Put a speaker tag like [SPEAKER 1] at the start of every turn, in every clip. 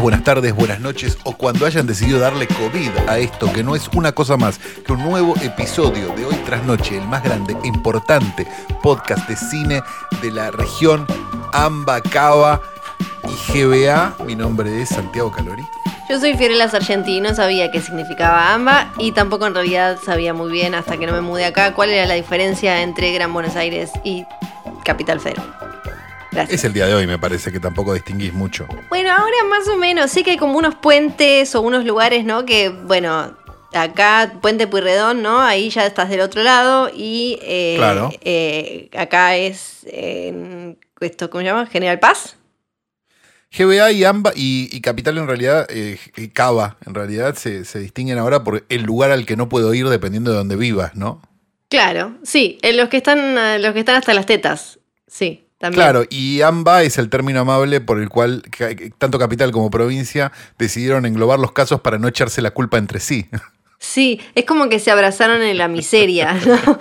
[SPEAKER 1] Buenas tardes, buenas noches o cuando hayan decidido darle COVID a esto, que no es una cosa más que un nuevo episodio de Hoy tras Noche, el más grande e importante podcast de cine de la región AMBA, Cava y GBA. Mi nombre es Santiago Calori.
[SPEAKER 2] Yo soy Fiorella Sargenti, no sabía qué significaba AMBA y tampoco en realidad sabía muy bien hasta que no me mudé acá cuál era la diferencia entre Gran Buenos Aires y Capital Federal. Gracias.
[SPEAKER 1] Es el día de hoy, me parece que tampoco distinguís mucho.
[SPEAKER 2] Bueno, ahora más o menos, sé que hay como unos puentes o unos lugares, ¿no? Que, bueno, acá Puente Puyredón, ¿no? Ahí ya estás del otro lado y eh,
[SPEAKER 1] Claro.
[SPEAKER 2] eh, acá es, eh, esto, ¿cómo se llama? General Paz.
[SPEAKER 1] GBA y AMBA y, y Capital en realidad, eh, y Cava en realidad se, se distinguen ahora por el lugar al que no puedo ir dependiendo de donde vivas, ¿no?
[SPEAKER 2] Claro, sí, los que están, los que están hasta las tetas, sí, también.
[SPEAKER 1] Claro, y AMBA es el término amable por el cual tanto capital como provincia decidieron englobar los casos para no echarse la culpa entre sí.
[SPEAKER 2] Sí, es como que se abrazaron en la miseria, ¿no?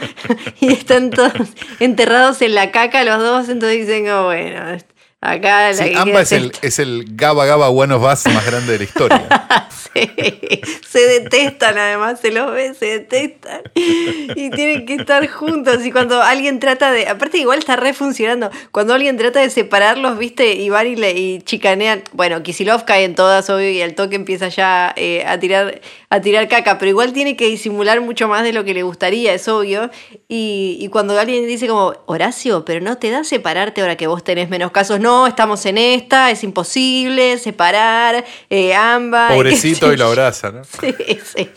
[SPEAKER 2] y están todos enterrados en la caca los dos, entonces dicen, como, bueno, acá la
[SPEAKER 1] Sí,
[SPEAKER 2] que
[SPEAKER 1] AMBA es el, es el Gaba Gaba One of Us más grande de la historia.
[SPEAKER 2] Sí, se detestan además, se los ve, se detestan. Y tienen que estar juntos. Y cuando alguien trata de. Aparte, igual está re funcionando. Cuando alguien trata de separarlos, viste, y van y, le, y chicanean. Bueno, Kisilov cae en todas, obvio, y al toque empieza ya eh, a, tirar, a tirar caca. Pero igual tiene que disimular mucho más de lo que le gustaría, es obvio. Y, y cuando alguien dice, como, Horacio, pero no te da separarte ahora que vos tenés menos casos. No, estamos en esta, es imposible separar, eh, ambas.
[SPEAKER 1] Pobrecito y lo abraza, ¿no?
[SPEAKER 2] Sí, sí.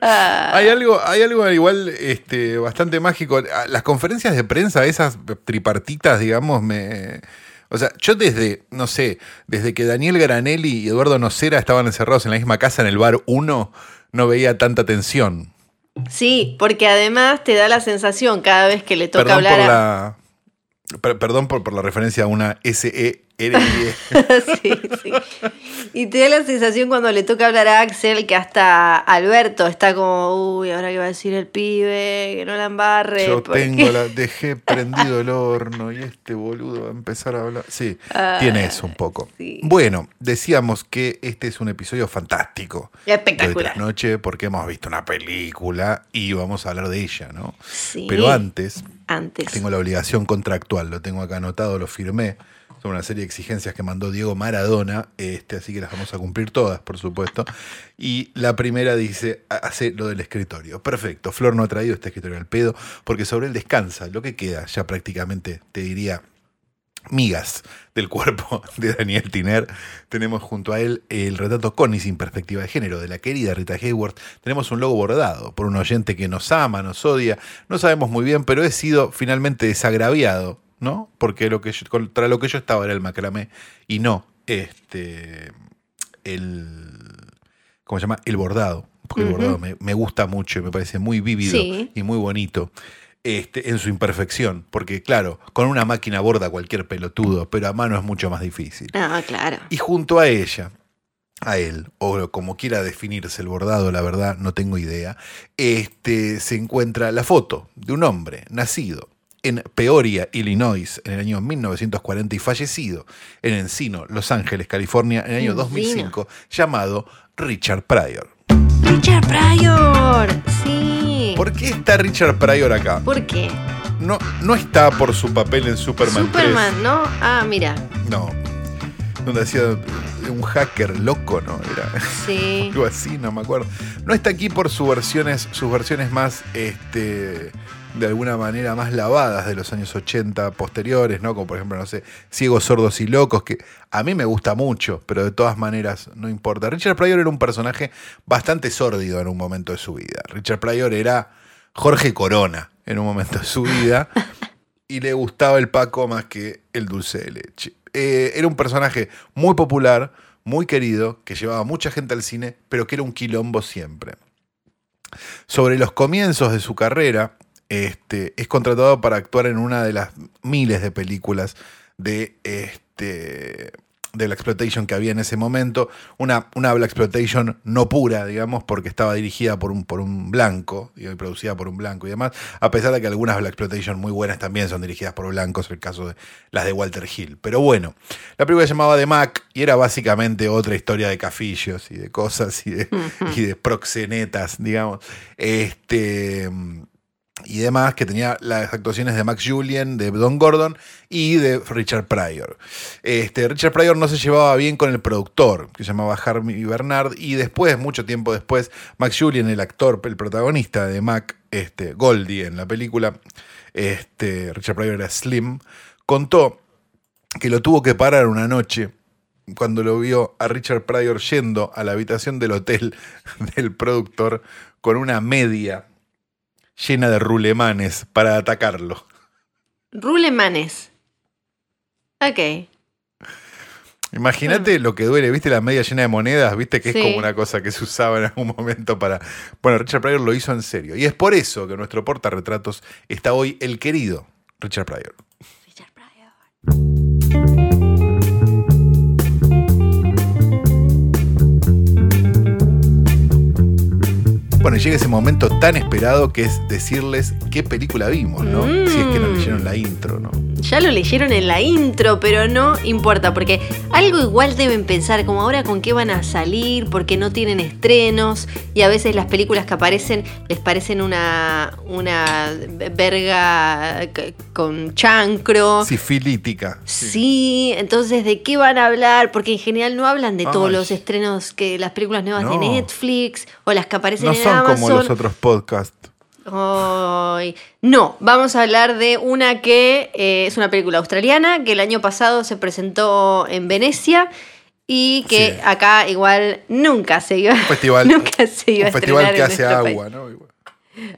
[SPEAKER 2] Ah,
[SPEAKER 1] Hay algo, hay algo igual este, bastante mágico. Las conferencias de prensa, esas tripartitas, digamos, me. O sea, yo desde, no sé, desde que Daniel Granelli y Eduardo Nocera estaban encerrados en la misma casa en el bar 1, no veía tanta tensión.
[SPEAKER 2] sí, porque además te da la sensación cada vez que le toca
[SPEAKER 1] Perdón por
[SPEAKER 2] hablar a...
[SPEAKER 1] la. Per- perdón por, por la referencia a una E SERIE.
[SPEAKER 2] sí, sí. Y te da la sensación cuando le toca hablar a Axel que hasta Alberto está como, uy, ahora qué va a decir el pibe, que no la embarre.
[SPEAKER 1] Yo
[SPEAKER 2] porque-
[SPEAKER 1] tengo la, dejé prendido el horno y este boludo va a empezar a hablar. Sí,
[SPEAKER 2] Ah,
[SPEAKER 1] tiene eso un poco.
[SPEAKER 2] sí.
[SPEAKER 1] Bueno, decíamos que este es un episodio fantástico. de
[SPEAKER 2] Espectacular.
[SPEAKER 1] tras noche porque hemos visto una película y vamos a hablar de ella, ¿no?
[SPEAKER 2] Sí,
[SPEAKER 1] Pero antes
[SPEAKER 2] antes.
[SPEAKER 1] tengo la obligación contractual, lo tengo acá anotado, lo firmé. Son una serie de exigencias que mandó Diego Maradona, este, así que las vamos a cumplir todas, por supuesto. Y la primera dice, ha- hace lo del escritorio. Perfecto, Flor no ha traído este escritorio al pedo, porque sobre él descansa lo que queda, ya prácticamente, te diría, migas del cuerpo de Daniel Tiner. Tenemos junto a él el retrato con y sin perspectiva de género de la querida Rita Hayworth. Tenemos un logo bordado por un oyente que nos ama, nos odia. No sabemos muy bien, pero he sido finalmente desagraviado, ¿no? Porque lo que yo- contra lo que yo estaba era el macramé y no este el ¿cómo se llama? El bordado. Porque el bordado me, me gusta mucho y me parece muy vívido
[SPEAKER 2] Sí.
[SPEAKER 1] y muy bonito este, en su imperfección. Porque, claro, con una máquina borda cualquier pelotudo, pero a mano es mucho más difícil.
[SPEAKER 2] Ah, claro.
[SPEAKER 1] Y junto a ella, a él, o como quiera definirse el bordado, la verdad, no tengo idea, este, se encuentra la foto de un hombre nacido en Peoria, Illinois, en el año 1940 y fallecido en Encino, Los Ángeles, California, en el año
[SPEAKER 2] Encino.
[SPEAKER 1] 2005, llamado Richard Pryor.
[SPEAKER 2] Richard Pryor. Sí.
[SPEAKER 1] ¿Por qué está Richard Pryor acá?
[SPEAKER 2] ¿Por qué?
[SPEAKER 1] No, no está por su papel en Superman, 3.
[SPEAKER 2] Superman, ¿no? Ah, mira.
[SPEAKER 1] No. Donde hacía un hacker loco, ¿no? Era
[SPEAKER 2] Sí.
[SPEAKER 1] algo así, no me acuerdo. No está aquí por sus versiones, sus versiones más, este, de alguna manera más lavadas de los años 80 posteriores, ¿no? Como por ejemplo, no sé, Ciegos, Sordos y Locos, que a mí me gusta mucho, pero de todas maneras no importa. Richard Pryor era un personaje bastante sórdido en un momento de su vida. Richard Pryor era Jorge Corona en un momento de su vida y le gustaba el Paco más que el dulce de leche. Eh, era un personaje muy popular, muy querido, que llevaba mucha gente al cine, pero que era un quilombo siempre. Sobre los comienzos de su carrera, este, es contratado para actuar en una de las miles de películas de este de la exploitation que había en ese momento, una, una black exploitation no pura, digamos, porque estaba dirigida por un, por un blanco y producida por un blanco y demás, a pesar de que algunas black exploitation muy buenas también son dirigidas por blancos, el caso de las de Walter Hill. Pero bueno, la película se llamaba The Mac y era básicamente otra historia de cafillos y de cosas y de, y de proxenetas, digamos. Este y demás, que tenía las actuaciones de Max Julian, de Don Gordon y de Richard Pryor. Este, Richard Pryor no se llevaba bien con el productor, que se llamaba Harvey Bernard, y después, mucho tiempo después, Max Julian, el actor, el protagonista de Mac, este, Goldie en la película, este, Richard Pryor era Slim, contó que lo tuvo que parar una noche cuando lo vio a Richard Pryor yendo a la habitación del hotel del productor con una media llena de rulemanes para atacarlo.
[SPEAKER 2] Rulemanes. Ok.
[SPEAKER 1] Imagínate lo que duele, ¿viste? La media llena de monedas, ¿viste? Que es como una cosa que se usaba en algún momento para... Bueno, Richard Pryor lo hizo en serio. Y es por eso que nuestro portarretratos está hoy el querido Richard Pryor. Richard Pryor. Bueno, llega ese momento tan esperado que es decirles qué película vimos, ¿no? Si es que nos leyeron la intro, ¿no?
[SPEAKER 2] Ya lo leyeron en la intro, pero no importa, porque algo igual deben pensar, como ahora con qué van a salir, porque no tienen estrenos, y a veces las películas que aparecen les parecen una, una verga con chancro.
[SPEAKER 1] Sifilítica.
[SPEAKER 2] Sí. sí. entonces ¿de qué van a hablar? Porque en general no hablan de todos los estrenos que las películas nuevas de Netflix o las que aparecen en
[SPEAKER 1] como los otros podcasts.
[SPEAKER 2] no, vamos a hablar de una que eh, es una película australiana que el año pasado se presentó en Venecia y que acá igual nunca se iba,
[SPEAKER 1] festival,
[SPEAKER 2] nunca se iba
[SPEAKER 1] un festival que hace agua, ¿no?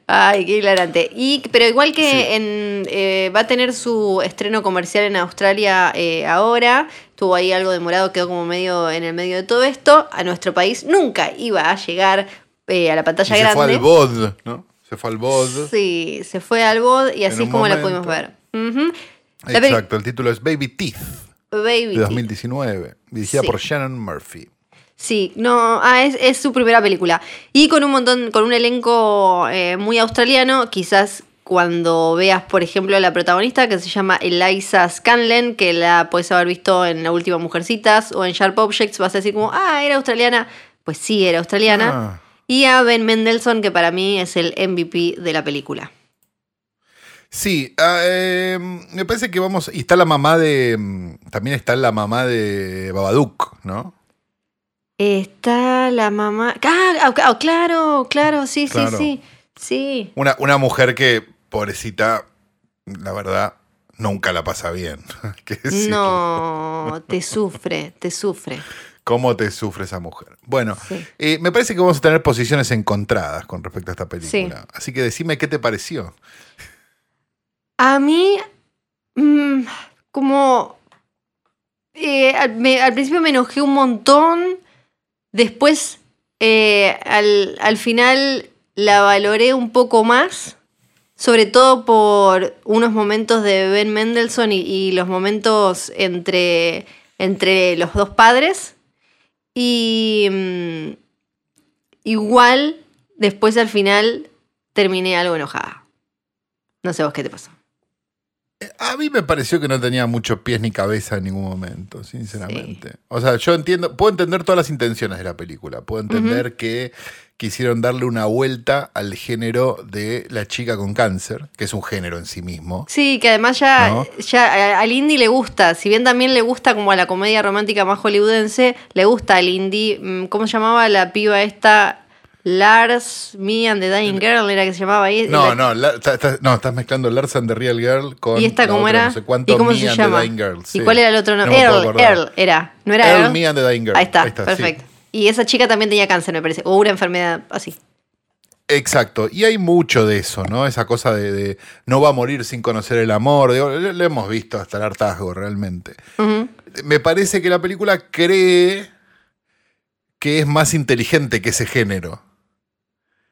[SPEAKER 2] Ay, qué hilarante. Y, pero igual que en, eh, va a tener su estreno comercial en Australia eh, ahora, tuvo ahí algo demorado, quedó como medio en el medio de todo esto, a nuestro país nunca iba a llegar eh, a la pantalla grande. Se fue
[SPEAKER 1] al BOD, ¿no? Se fue al BOD.
[SPEAKER 2] Sí, se fue al BOD y así es como la pudimos ver.
[SPEAKER 1] Exacto, el título es Baby Teeth. Baby de 2019, dirigida por Shannon Murphy.
[SPEAKER 2] Sí, no, ah, es, su primera película. Y con un montón, con un elenco eh, muy australiano, quizás cuando veas, por ejemplo, a la protagonista que se llama Eliza Scanlen, que la puedes haber visto en La Última Mujercitas o en Sharp Objects, vas a decir como, ah, era australiana. Pues sí, era australiana. Ah y a Ben Mendelssohn, que para mí es el MVP de la película.
[SPEAKER 1] Sí, ah, em, me parece que vamos. Y está la mamá de. También está la mamá de Babadook, ¿no?
[SPEAKER 2] Está la mamá. Ah, ah claro, claro, sí, sí, sí. Sí.
[SPEAKER 1] Una, una mujer que, pobrecita, la verdad, nunca la pasa bien.
[SPEAKER 2] no, te sufre, te sufre.
[SPEAKER 1] ¿Cómo te sufre esa mujer? Bueno, eh, me parece que vamos a tener posiciones encontradas con respecto a esta película. Así que decime qué te pareció.
[SPEAKER 2] A mí, mm, como... Eh, al, principio me enojé un montón, después eh, al, final la valoré un poco más, sobre todo por unos momentos de Ben Mendelssohn y, y los momentos entre, entre los dos padres y mm, igual, después al final, terminé algo enojada. No sé vos qué te pasó.
[SPEAKER 1] A mí me pareció que no tenía muchos pies ni cabeza en ningún momento, sinceramente. O sea, yo entiendo, puedo entender todas las intenciones de la película. Puedo entender que quisieron darle una vuelta al género de la chica con cáncer, que es un género en sí mismo.
[SPEAKER 2] Sí, que además ya, ya al indie le gusta, si bien también le gusta como a la comedia romántica más hollywoodense, le gusta al indie, mm, ¿cómo se llamaba la piba esta? Lars, Me and the Dying Girl, era que se llamaba ahí.
[SPEAKER 1] No, no, no, estás mezclando Lars and the Real Girl con.
[SPEAKER 2] ¿Y esta cómo era?
[SPEAKER 1] No sé cuánto, ¿Y cómo se llama?
[SPEAKER 2] ¿Y cuál era el otro nombre? Earl, Earl era. ¿No era
[SPEAKER 1] Earl? Me and the Dying Girl.
[SPEAKER 2] Ahí está, perfecto. Y esa chica también tenía cáncer, me parece, o una enfermedad así.
[SPEAKER 1] Exacto, y hay mucho de eso, ¿no? Esa cosa de, no va a morir sin conocer el amor, lo hemos visto hasta el hartazgo realmente. Me parece que la película cree que es más inteligente que ese género.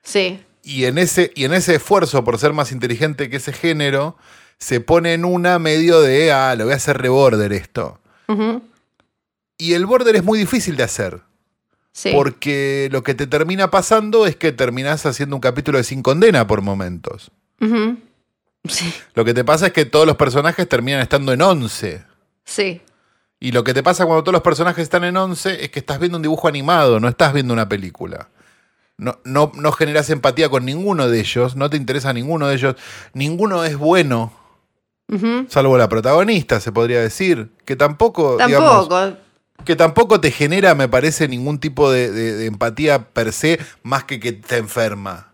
[SPEAKER 2] Sí.
[SPEAKER 1] y, en ese, y en ese esfuerzo por ser más inteligente que ese género, se pone en una medio de, ah, lo voy a hacer reborder esto. Y el border es muy difícil de hacer.
[SPEAKER 2] Sí.
[SPEAKER 1] Porque lo que te termina pasando es que terminás haciendo un capítulo de Sin Condena por momentos.
[SPEAKER 2] Sí.
[SPEAKER 1] Lo que te pasa es que todos los personajes terminan estando en 11.
[SPEAKER 2] Sí.
[SPEAKER 1] Y lo que te pasa cuando todos los personajes están en 11 es que estás viendo un dibujo animado, no estás viendo una película. No, no, no generas empatía con ninguno de ellos, no te interesa ninguno de ellos. Ninguno es bueno, salvo la protagonista, se podría decir. Que tampoco, digamos,
[SPEAKER 2] Tampoco.
[SPEAKER 1] Que tampoco te genera, me parece, ningún tipo de, empatía per se, más que que te enferma.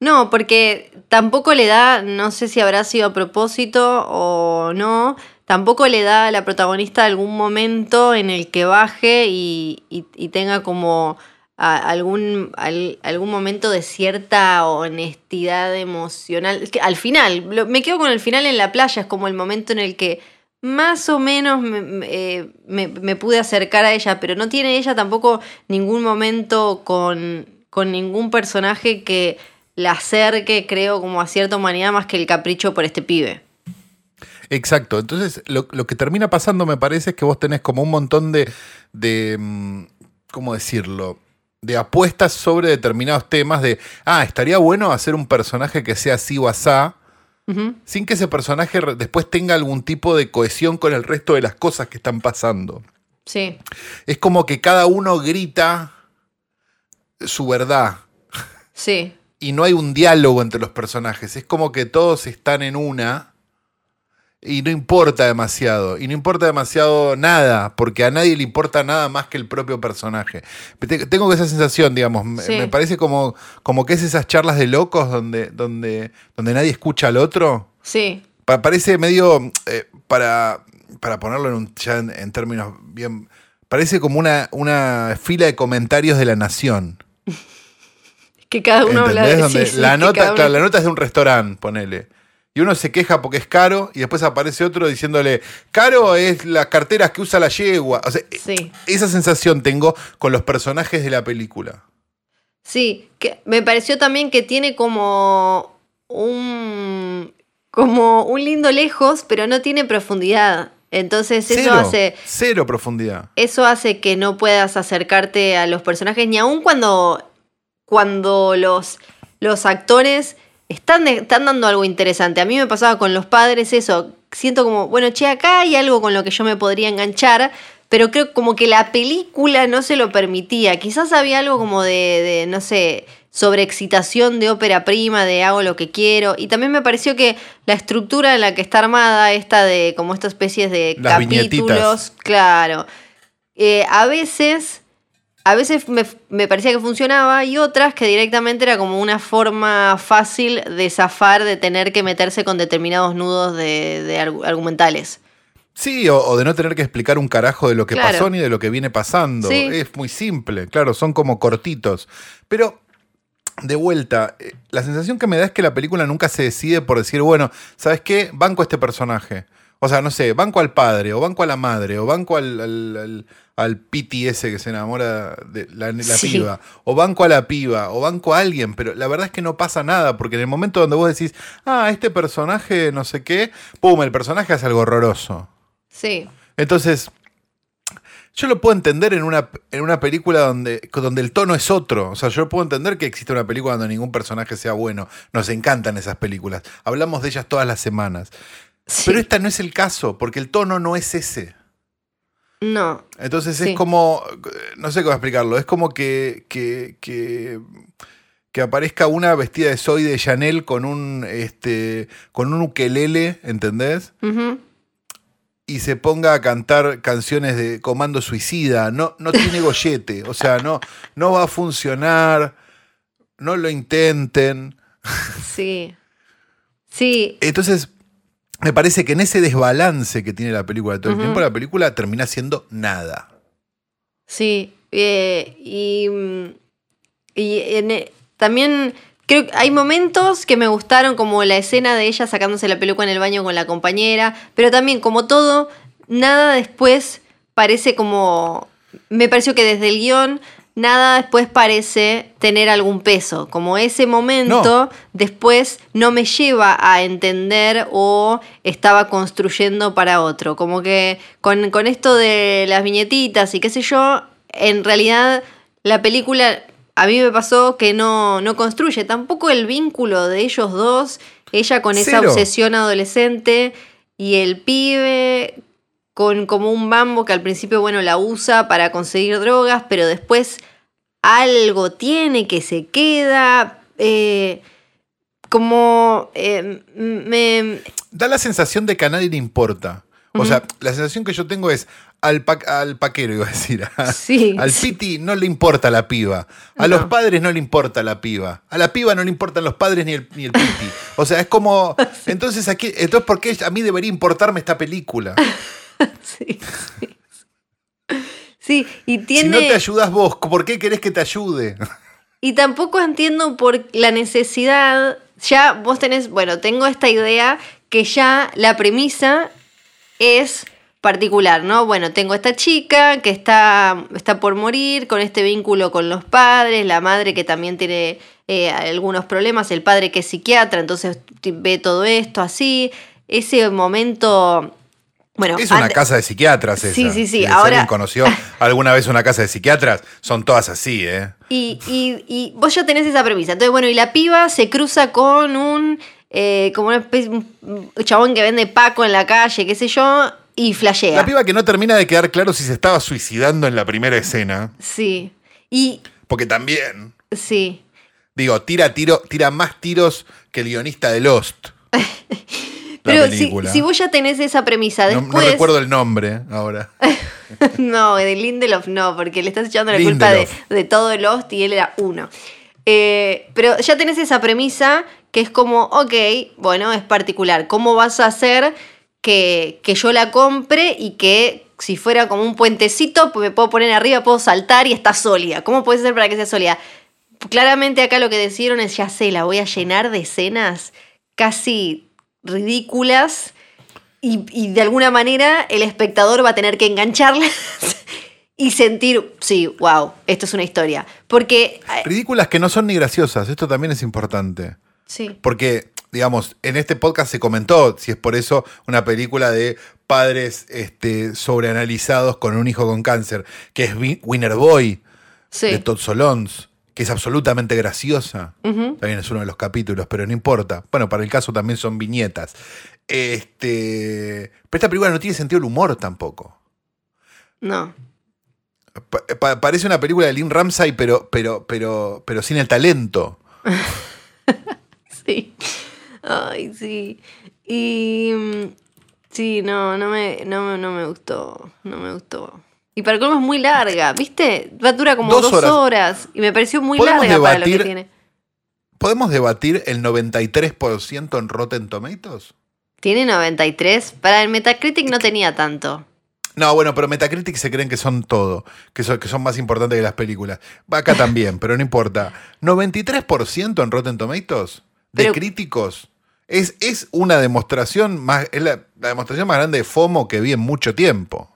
[SPEAKER 2] No, porque tampoco le da, no sé si habrá sido a propósito o no, tampoco le da a la protagonista algún momento en el que baje y, y- tenga como algún, al- algún momento de cierta honestidad emocional. Al final, me quedo con el final en la playa, es como el momento en el que más o menos me, eh, me- me pude acercar a ella, pero no tiene ella tampoco ningún momento con, con ningún personaje que la acerque, creo, como a cierta humanidad más que el capricho por este pibe.
[SPEAKER 1] Exacto. Entonces, lo, lo que termina pasando, me parece, es que vos tenés como un montón de. de mm, ¿Cómo decirlo? De apuestas sobre determinados temas de. Ah, estaría bueno hacer un personaje que sea así o asá. Sin que ese personaje después tenga algún tipo de cohesión con el resto de las cosas que están pasando.
[SPEAKER 2] Sí,
[SPEAKER 1] Es como que cada uno grita su verdad.
[SPEAKER 2] sí,
[SPEAKER 1] y no hay un diálogo entre los personajes. Es como que todos están en una y no importa demasiado. Y no importa demasiado nada, porque a nadie le importa nada más que el propio personaje. Te- Tengo esa sensación, digamos. Me,
[SPEAKER 2] Sí.
[SPEAKER 1] me parece como, como que es esas charlas de locos donde, donde, donde nadie escucha al otro.
[SPEAKER 2] sí,
[SPEAKER 1] Pa- parece medio, eh, para, para ponerlo en, un, ya en, en términos bien, parece como una, una fila de comentarios de la nación.
[SPEAKER 2] que cada uno habla de sí, sí,
[SPEAKER 1] la, nota,
[SPEAKER 2] uno-
[SPEAKER 1] claro, la nota es de un restaurante, ponele. Y uno se queja porque es caro y después aparece otro diciéndole, caro es las carteras que usa la yegua. O sea,
[SPEAKER 2] Sí.
[SPEAKER 1] esa sensación tengo con los personajes de la película.
[SPEAKER 2] Sí, que me pareció también que tiene como un como un lindo lejos, pero no tiene profundidad. Entonces eso
[SPEAKER 1] Cero,
[SPEAKER 2] hace
[SPEAKER 1] cero profundidad.
[SPEAKER 2] eso hace que no puedas acercarte a los personajes ni aun cuando cuando los los actores están, están dando algo interesante. A mí me pasaba con los padres eso. Siento como, bueno, che, acá hay algo con lo que yo me podría enganchar, pero creo como que la película no se lo permitía. Quizás había algo como de, de, no sé, sobreexcitación de ópera prima, de hago lo que quiero. Y también me pareció que la estructura en la que está armada, esta de como estas especies de
[SPEAKER 1] Las
[SPEAKER 2] capítulos,
[SPEAKER 1] viñetitas.
[SPEAKER 2] claro. eh, a veces a veces me, me parecía que funcionaba y otras que directamente era como una forma fácil de zafar de tener que meterse con determinados nudos de, de argu- argumentales.
[SPEAKER 1] Sí, o, o de no tener que explicar un carajo de lo que
[SPEAKER 2] Claro.
[SPEAKER 1] pasó ni de lo que viene pasando.
[SPEAKER 2] Sí.
[SPEAKER 1] Es muy simple, claro, son como cortitos. Pero, de vuelta, eh, la sensación que me da es que la película nunca se decide por decir, bueno, ¿sabes qué? Banco a este personaje. O sea, no sé, banco al padre, o banco a la madre, o banco al, al, al, al piti ese que se enamora de la, la
[SPEAKER 2] Sí.
[SPEAKER 1] piba, o banco a la piba, o banco a alguien, pero la verdad es que no pasa nada, porque en el momento donde vos decís, ah, este personaje no sé qué, pum, el personaje hace algo horroroso.
[SPEAKER 2] Sí,
[SPEAKER 1] Entonces, yo lo puedo entender en una, en una película donde, donde el tono es otro. O sea, yo puedo entender que existe una película donde ningún personaje sea bueno. Nos encantan esas películas. Hablamos de ellas todas las semanas.
[SPEAKER 2] Sí.
[SPEAKER 1] Pero este no es el caso, porque el tono no es ese.
[SPEAKER 2] no,
[SPEAKER 1] Entonces
[SPEAKER 2] Sí.
[SPEAKER 1] es como, no sé cómo explicarlo, es como que, que, que, que aparezca una vestida de Zoe de Chanel con un, este, con un ukelele, ¿entendés? Y se ponga a cantar canciones de Comando Suicida. No, no tiene gollete. O sea, no, no va a funcionar. No lo intenten.
[SPEAKER 2] sí. Sí,
[SPEAKER 1] Entonces, me parece que en ese desbalance que tiene la película todo el tiempo, la película termina siendo nada.
[SPEAKER 2] Sí, eh, y, mm, y en e- también creo que hay momentos que me gustaron, como la escena de ella sacándose la peluca en el baño con la compañera, pero también como todo, nada después parece como... Me pareció que desde el guion nada después parece tener algún peso. Como ese momento después no me lleva a entender o estaba construyendo para otro. Como que con, con esto de las viñetitas y qué sé yo, en realidad la película a mí me pasó que no, no construye tampoco el vínculo de ellos dos, ella con esa
[SPEAKER 1] Cero.
[SPEAKER 2] obsesión adolescente y el pibe con como un bambo que al principio, bueno, la usa para conseguir drogas, pero después algo tiene que se queda. eh, como eh, me.
[SPEAKER 1] Da la sensación de que a nadie le importa. O sea, la sensación que yo tengo es al, pa- al paquero, iba a decir. a-
[SPEAKER 2] Sí,
[SPEAKER 1] al
[SPEAKER 2] sí.
[SPEAKER 1] piti no le importa la piba. A
[SPEAKER 2] No.
[SPEAKER 1] los padres no le importa la piba. A la piba no le importan los padres ni el, ni el piti. O sea, es como. Entonces, aquí, entonces, ¿por qué a mí debería importarme esta película?
[SPEAKER 2] Sí, sí. Sí, y
[SPEAKER 1] Si
[SPEAKER 2] tiene.
[SPEAKER 1] no te ayudas vos, ¿por qué querés que te ayude?
[SPEAKER 2] Y tampoco entiendo por la necesidad. Ya vos tenés, bueno, tengo esta idea que ya la premisa es particular, ¿no? Bueno, tengo esta chica que está, está por morir, con este vínculo con los padres, la madre que también tiene eh, algunos problemas, el padre que es psiquiatra, entonces ve todo esto así. Ese momento. Bueno,
[SPEAKER 1] Es una casa de psiquiatras esa.
[SPEAKER 2] Sí, sí, sí,
[SPEAKER 1] Si
[SPEAKER 2] ahora-
[SPEAKER 1] alguien conoció alguna vez una casa de psiquiatras, son todas así, ¿eh?
[SPEAKER 2] Y, y- y vos ya tenés esa premisa. Entonces, bueno, y la piba se cruza con un. eh, como una especie. un chabón que vende Paco en la calle, qué sé yo, y flashea.
[SPEAKER 1] La piba que no termina de quedar claro si se estaba suicidando en la primera escena.
[SPEAKER 2] Sí. Y.
[SPEAKER 1] Porque también,
[SPEAKER 2] Sí.
[SPEAKER 1] digo, tira tiro, tira más tiros que el guionista de Lost.
[SPEAKER 2] Pero si, si vos ya tenés esa premisa, después.
[SPEAKER 1] no recuerdo el nombre ahora.
[SPEAKER 2] no, de Lindelof no, porque le estás echando la culpa de, de todo Lost y él era uno. Eh, pero ya tenés esa premisa que es como, ok, bueno, es particular. ¿Cómo vas a hacer que, que yo la compre y que si fuera como un puentecito, pues me puedo poner arriba, puedo saltar y está sólida? ¿Cómo puede ser para que sea sólida? Claramente acá lo que decidieron es, ya sé, la voy a llenar de escenas casi ridículas y, y de alguna manera el espectador va a tener que engancharlas y sentir, sí, wow, esto es una historia. Porque, eh,
[SPEAKER 1] Ridículas que no son ni graciosas, esto también es importante.
[SPEAKER 2] sí,
[SPEAKER 1] Porque, digamos, en este podcast se comentó, si es por eso, una película de padres este, sobreanalizados con un hijo con cáncer, que es Winner Boy,
[SPEAKER 2] sí.
[SPEAKER 1] de Todd Solondz, que es absolutamente graciosa. También es uno de los capítulos, pero no importa. Bueno, para el caso también son viñetas. Este, pero esta película no tiene sentido el humor tampoco.
[SPEAKER 2] No.
[SPEAKER 1] Pa- pa- parece una película de Lynn Ramsay, pero, pero, pero, pero sin el talento.
[SPEAKER 2] Sí. Ay, sí. Y. mm, Sí, no, no me, no, no me gustó. No me gustó. Y para colmo es muy larga, ¿viste? Va dura como
[SPEAKER 1] Dos
[SPEAKER 2] dos,
[SPEAKER 1] horas.
[SPEAKER 2] horas. Y me pareció muy
[SPEAKER 1] ¿Podemos
[SPEAKER 2] larga para lo que tiene.
[SPEAKER 1] ¿Podemos debatir el 93% en Rotten Tomatoes?
[SPEAKER 2] Tiene 93. Para el Metacritic no tenía tanto.
[SPEAKER 1] No, bueno, pero Metacritic se creen que son todo, que son, que son más importantes que las películas. Va acá también, pero no importa. ¿93% en Rotten Tomatoes? De
[SPEAKER 2] Pero-
[SPEAKER 1] críticos. Es, es una demostración más, es la, la demostración más grande de FOMO que vi en mucho tiempo.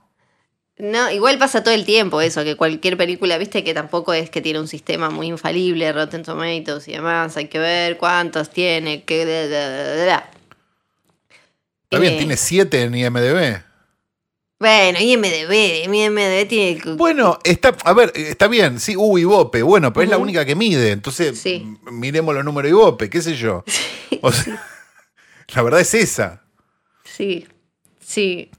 [SPEAKER 2] No, igual pasa todo el tiempo eso, que cualquier película, viste que tampoco es que tiene un sistema muy infalible, Rotten Tomatoes y demás, hay que ver cuántos tiene, que...
[SPEAKER 1] Está bien,
[SPEAKER 2] Eh,
[SPEAKER 1] tiene 7 en IMDB.
[SPEAKER 2] Bueno, IMDB, IMDB tiene...
[SPEAKER 1] Bueno, está, a ver, está bien, sí, uh, Ibope, bueno, pero es la única que mide, entonces
[SPEAKER 2] Sí.
[SPEAKER 1] miremos los números de Ibope, qué sé yo. O sea, la verdad es esa.
[SPEAKER 2] Sí, sí.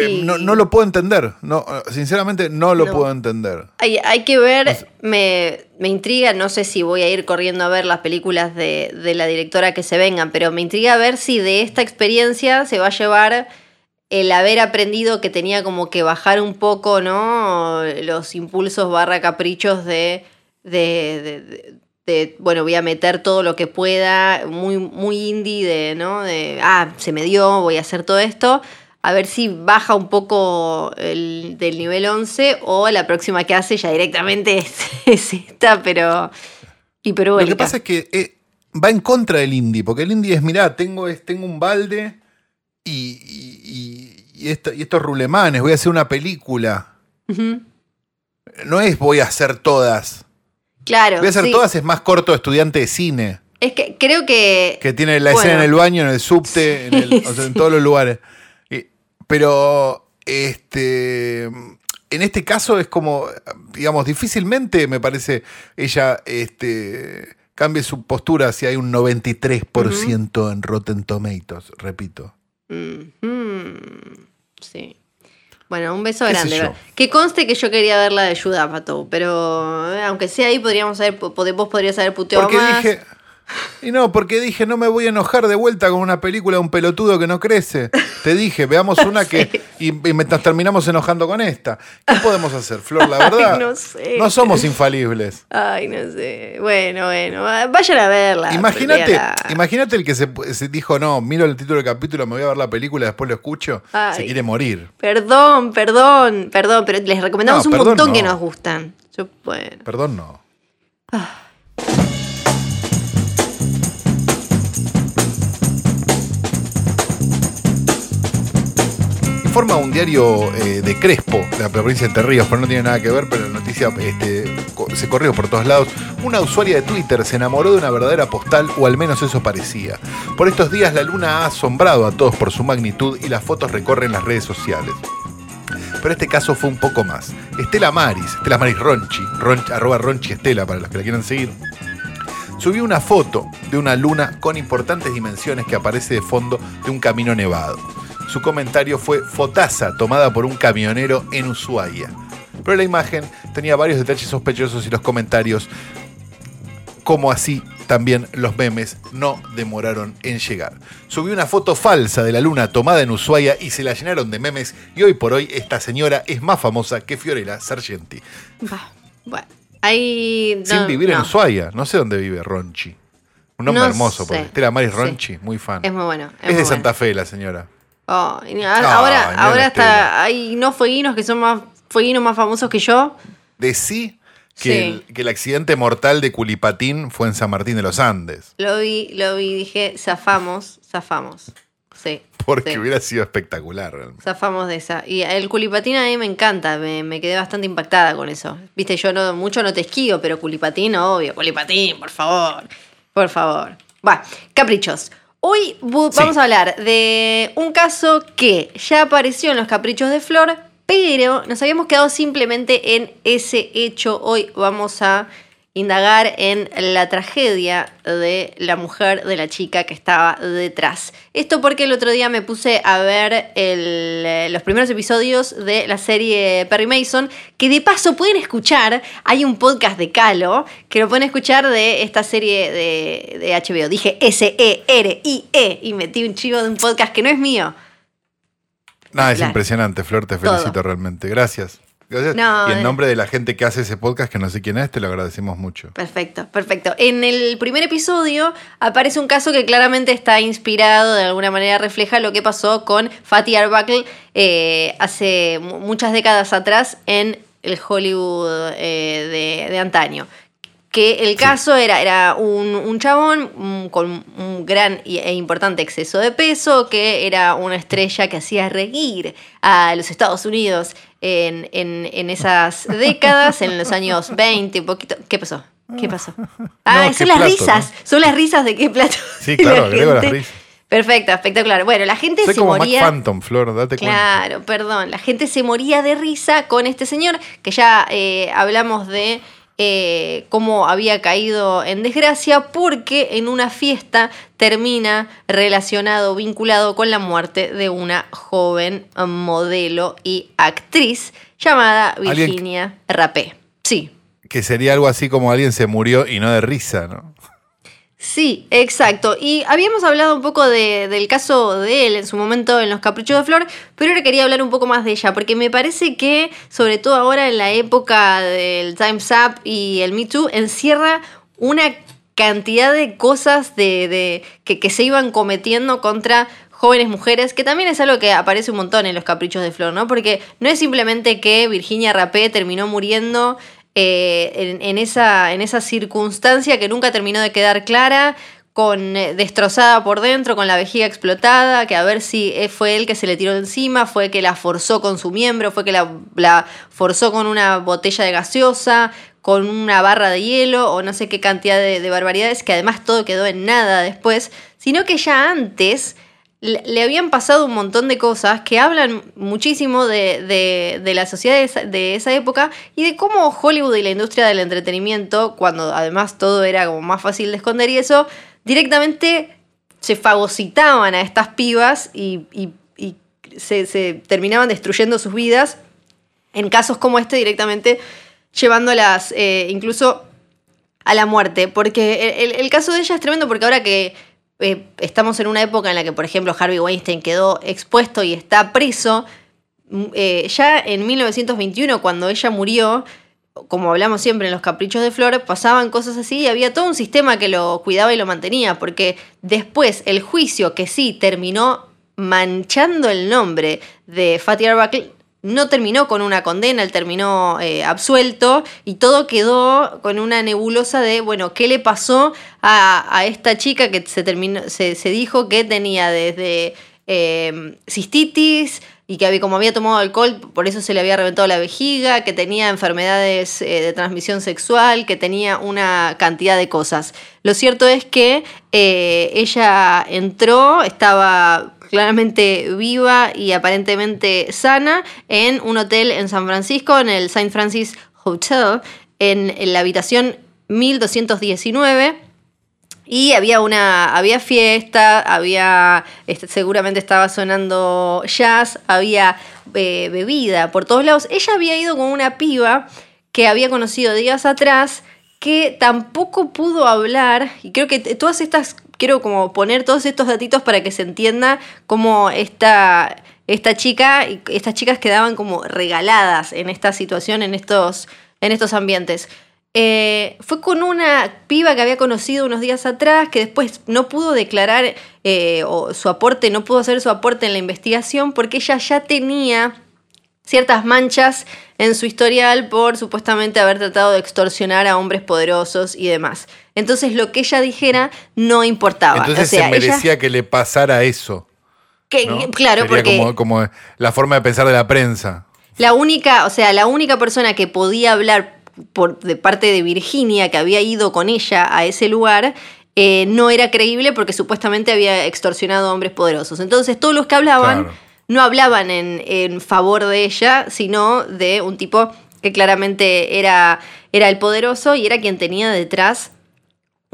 [SPEAKER 1] Eh, no, no lo puedo entender, no, eh, sinceramente no lo
[SPEAKER 2] No.
[SPEAKER 1] puedo entender.
[SPEAKER 2] Hay, hay que ver,
[SPEAKER 1] O sea-
[SPEAKER 2] me, me intriga, no sé si voy a ir corriendo a ver las películas de, de la directora que se vengan, pero me intriga ver si de esta experiencia se va a llevar el haber aprendido que tenía como que bajar un poco, ¿no? Los impulsos barra caprichos de, de, de- de- de, bueno, voy a meter todo lo que pueda, muy, muy indie de, ¿no? De, ah, se me dio, voy a hacer todo esto. A ver si baja un poco el, del nivel 11 o la próxima que hace ya directamente es, es esta, pero...
[SPEAKER 1] Lo
[SPEAKER 2] Hiperbólica.
[SPEAKER 1] que pasa es que eh, va en contra del indie, porque el indie es, mirá, tengo, es- tengo un balde y, y, y- y esto- y estos rulemanes, voy a hacer una película. No es voy a hacer todas.
[SPEAKER 2] Claro.
[SPEAKER 1] Voy a hacer
[SPEAKER 2] sí.
[SPEAKER 1] todas es más corto estudiante de cine.
[SPEAKER 2] Es que creo que.
[SPEAKER 1] Que tiene la
[SPEAKER 2] Bueno.
[SPEAKER 1] escena en el baño, en el subte, en, el- o sea, en todos los lugares. Pero, este. En este caso es como, digamos, difícilmente me parece ella este, cambie su postura si hay un 93% en Rotten Tomatoes, repito.
[SPEAKER 2] Sí. Bueno, un beso
[SPEAKER 1] ¿Qué sé
[SPEAKER 2] grande. Que conste que yo quería ver la de Judapato, pero eh, aunque sea ahí podríamos haber, vos podrías haber puteado
[SPEAKER 1] Porque
[SPEAKER 2] más.
[SPEAKER 1] dije. Y no, porque dije, no me voy a enojar de vuelta con una película de un pelotudo que no crece. Te dije, veamos una que. Y, nos terminamos enojando con esta. ¿Qué podemos hacer, Flor? La
[SPEAKER 2] Ay,
[SPEAKER 1] verdad.
[SPEAKER 2] no sé.
[SPEAKER 1] no somos infalibles.
[SPEAKER 2] Ay, no sé. Bueno, bueno. va- Vayan a verla.
[SPEAKER 1] Imagínate, imagínate el que se, se dijo, no, miro el título del capítulo, me voy a ver la película, después lo escucho.
[SPEAKER 2] Ay.
[SPEAKER 1] Se quiere morir.
[SPEAKER 2] Perdón, perdón, perdón, pero les recomendamos
[SPEAKER 1] No,
[SPEAKER 2] un montón
[SPEAKER 1] no.
[SPEAKER 2] que nos gustan. Yo, bueno.
[SPEAKER 1] Perdón, no. Informa un diario eh, de Crespo, de la provincia de Entre Ríos, pero no tiene nada que ver, pero la noticia este, se corrió por todos lados. Una usuaria de Twitter se enamoró de una verdadera postal, o al menos eso parecía. Por estos días la luna ha asombrado a todos por su magnitud y las fotos recorren las redes sociales. Pero este caso fue un poco más. Estela Maris, Estela Maris Ronchi, Ronchi- arroba Ronchi Estela para los que la quieran seguir, subió una foto de una luna con importantes dimensiones que aparece de fondo de un camino nevado. Su comentario fue fotaza tomada por un camionero en Ushuaia. Pero la imagen tenía varios detalles sospechosos y los comentarios, como así también los memes, no demoraron en llegar. Subió una foto falsa de la luna tomada en Ushuaia y se la llenaron de memes y hoy por hoy esta señora es más famosa que Fiorella Sargenti.
[SPEAKER 2] Va, Bueno, ahí. no,
[SPEAKER 1] Sin vivir en. Ushuaia. No sé dónde vive Ronchi. Un nombre
[SPEAKER 2] No
[SPEAKER 1] hermoso, porque. Estela Maris
[SPEAKER 2] Sí.
[SPEAKER 1] Ronchi, muy fan.
[SPEAKER 2] Es muy bueno.
[SPEAKER 1] Es,
[SPEAKER 2] muy
[SPEAKER 1] de
[SPEAKER 2] bueno.
[SPEAKER 1] Santa Fe la señora.
[SPEAKER 2] Oh, y a-
[SPEAKER 1] Ay,
[SPEAKER 2] ahora ahora está. Hay no fueguinos que son más fueguinos más famosos que yo.
[SPEAKER 1] Decí que,
[SPEAKER 2] Sí.
[SPEAKER 1] el, que el accidente mortal de Culipatín fue en San Martín de los Andes.
[SPEAKER 2] Lo vi, lo vi, dije, zafamos, zafamos. Sí.
[SPEAKER 1] Porque
[SPEAKER 2] sí.
[SPEAKER 1] hubiera sido espectacular realmente.
[SPEAKER 2] Zafamos de esa. Y el culipatín a mí me encanta, me, me quedé bastante impactada con eso. Viste, yo no, mucho no te esquivo, pero culipatín, obvio. Culipatín, por favor. Por favor. Va, caprichos. Hoy
[SPEAKER 1] Sí.
[SPEAKER 2] vamos a hablar de un caso que ya apareció en los caprichos de Flor, pero nos habíamos quedado simplemente en ese hecho. Hoy vamos a indagar en la tragedia de la mujer, de la chica que estaba detrás. Esto porque el otro día me puse a ver el, eh, los primeros episodios de la serie Perry Mason, que de paso pueden escuchar, hay un podcast de Calo, que lo pueden escuchar de esta serie de, de HBO. Dije S-E-R-I-E y metí un chivo de un podcast que no es mío.
[SPEAKER 1] Nada, es
[SPEAKER 2] Claro.
[SPEAKER 1] impresionante, Flor, te
[SPEAKER 2] Todo.
[SPEAKER 1] felicito realmente. Gracias. Gracias.
[SPEAKER 2] No,
[SPEAKER 1] y en nombre de la gente que hace ese podcast, que no sé quién es, te lo agradecemos mucho.
[SPEAKER 2] Perfecto, perfecto. En el primer episodio aparece un caso que claramente está inspirado, de alguna manera refleja lo que pasó con Fatty Arbuckle eh, hace mu- muchas décadas atrás en el Hollywood eh, de, de antaño. Que el caso era, era un, un chabón mm, con un gran e importante exceso de peso, que era una estrella que hacía reír a los Estados Unidos en, en- en esas décadas, en los años 20, un poquito. ¿Qué pasó? ¿Qué pasó? Ah, son las
[SPEAKER 1] plato,
[SPEAKER 2] risas, son las risas de qué plato.
[SPEAKER 1] Sí,
[SPEAKER 2] Y la
[SPEAKER 1] claro, agrego las
[SPEAKER 2] gente-
[SPEAKER 1] risas.
[SPEAKER 2] Perfecto, espectacular. Bueno, la gente
[SPEAKER 1] Soy
[SPEAKER 2] se
[SPEAKER 1] como
[SPEAKER 2] moría.
[SPEAKER 1] Mac Phantom, Flor, date cuenta.
[SPEAKER 2] Claro, perdón. La gente se moría de risa con este señor, que ya eh, hablamos de eh, cómo había caído en desgracia, porque en una fiesta termina relacionado, vinculado con la muerte de una joven modelo y actriz llamada Virginia Rapé. Sí.
[SPEAKER 1] Que sería algo así como alguien se murió y no de risa, ¿no?
[SPEAKER 2] Sí, exacto. Y habíamos hablado un poco de- del caso de él en su momento en Los Caprichos de Flor, pero ahora quería hablar un poco más de ella, porque me parece que, sobre todo ahora en la época del Time's Up y el Me Too, encierra una cantidad de cosas de, de- que, que se iban cometiendo contra jóvenes mujeres, que también es algo que aparece un montón en los caprichos de Flor, ¿no? Porque no es simplemente que Virginia Rapé terminó muriendo eh, en, esa, en esa circunstancia que nunca terminó de quedar clara, con eh, destrozada por dentro, con la vejiga explotada, que a ver si eh, fue él que se le tiró encima, fue que la forzó con su miembro, fue que la forzó con una botella de gaseosa, con una barra de hielo o no sé qué cantidad de, barbaridades, que además todo quedó en nada después, sino que ya antes le, habían pasado un montón de cosas que hablan muchísimo de, la sociedad de esa, de época y de cómo Hollywood y la industria del entretenimiento, cuando además todo era como más fácil de esconder y eso, directamente se fagocitaban a estas pibas y, se, terminaban destruyendo sus vidas. En casos como este directamente llevándolas eh, incluso a la muerte. Porque el, caso de ella es tremendo porque ahora que eh, estamos en una época en la que, por ejemplo, Harvey Weinstein quedó expuesto y está preso, mm, eh, ya en 1921, cuando ella murió, como hablamos siempre en los caprichos de Flor, pasaban cosas así y había todo un sistema que lo cuidaba y lo mantenía, porque después el juicio que sí terminó manchando el nombre de Fatih Arbuckle no terminó con una condena, él terminó eh, absuelto y todo quedó con una nebulosa de, bueno, ¿qué le pasó a, esta chica que se, terminó, se, dijo que tenía desde em, cistitis y que había, como había tomado alcohol, por eso se le había reventado la vejiga, que tenía enfermedades eh, de transmisión sexual, que tenía una cantidad de cosas. Lo cierto es que eh, ella entró, estaba claramente viva y aparentemente sana en un hotel en San Francisco, en el St. Francis Hotel, en, la habitación 1219. Y había una, había fiesta, había, este, seguramente estaba sonando jazz, había eh, bebida por todos lados. Ella había ido con una piba que había conocido días atrás, que tampoco pudo hablar, y creo que todas estas quiero como poner todos estos datitos para que se entienda cómo esta, esta chica y estas chicas quedaban como regaladas en esta situación, en estos, en estos ambientes. Eh, fue con una piba que había conocido unos días atrás, que después no pudo declarar eh, o su aporte, no pudo hacer su aporte en la investigación porque ella ya tenía ciertas manchas en su historial por supuestamente haber tratado de extorsionar a hombres poderosos y demás. Entonces lo que ella dijera no importaba.
[SPEAKER 1] Entonces se merecía que le pasara eso.
[SPEAKER 2] Que, Claro, porque...
[SPEAKER 1] Como, la forma de pensar de la prensa.
[SPEAKER 2] La única, o sea, la única persona que podía hablar por, de parte de Virginia, que había ido con ella a ese lugar, eh, no era creíble porque supuestamente había extorsionado a hombres poderosos. Entonces todos los que hablaban no hablaban en, en favor de ella, sino de un tipo que claramente era, era el poderoso y era quien tenía detrás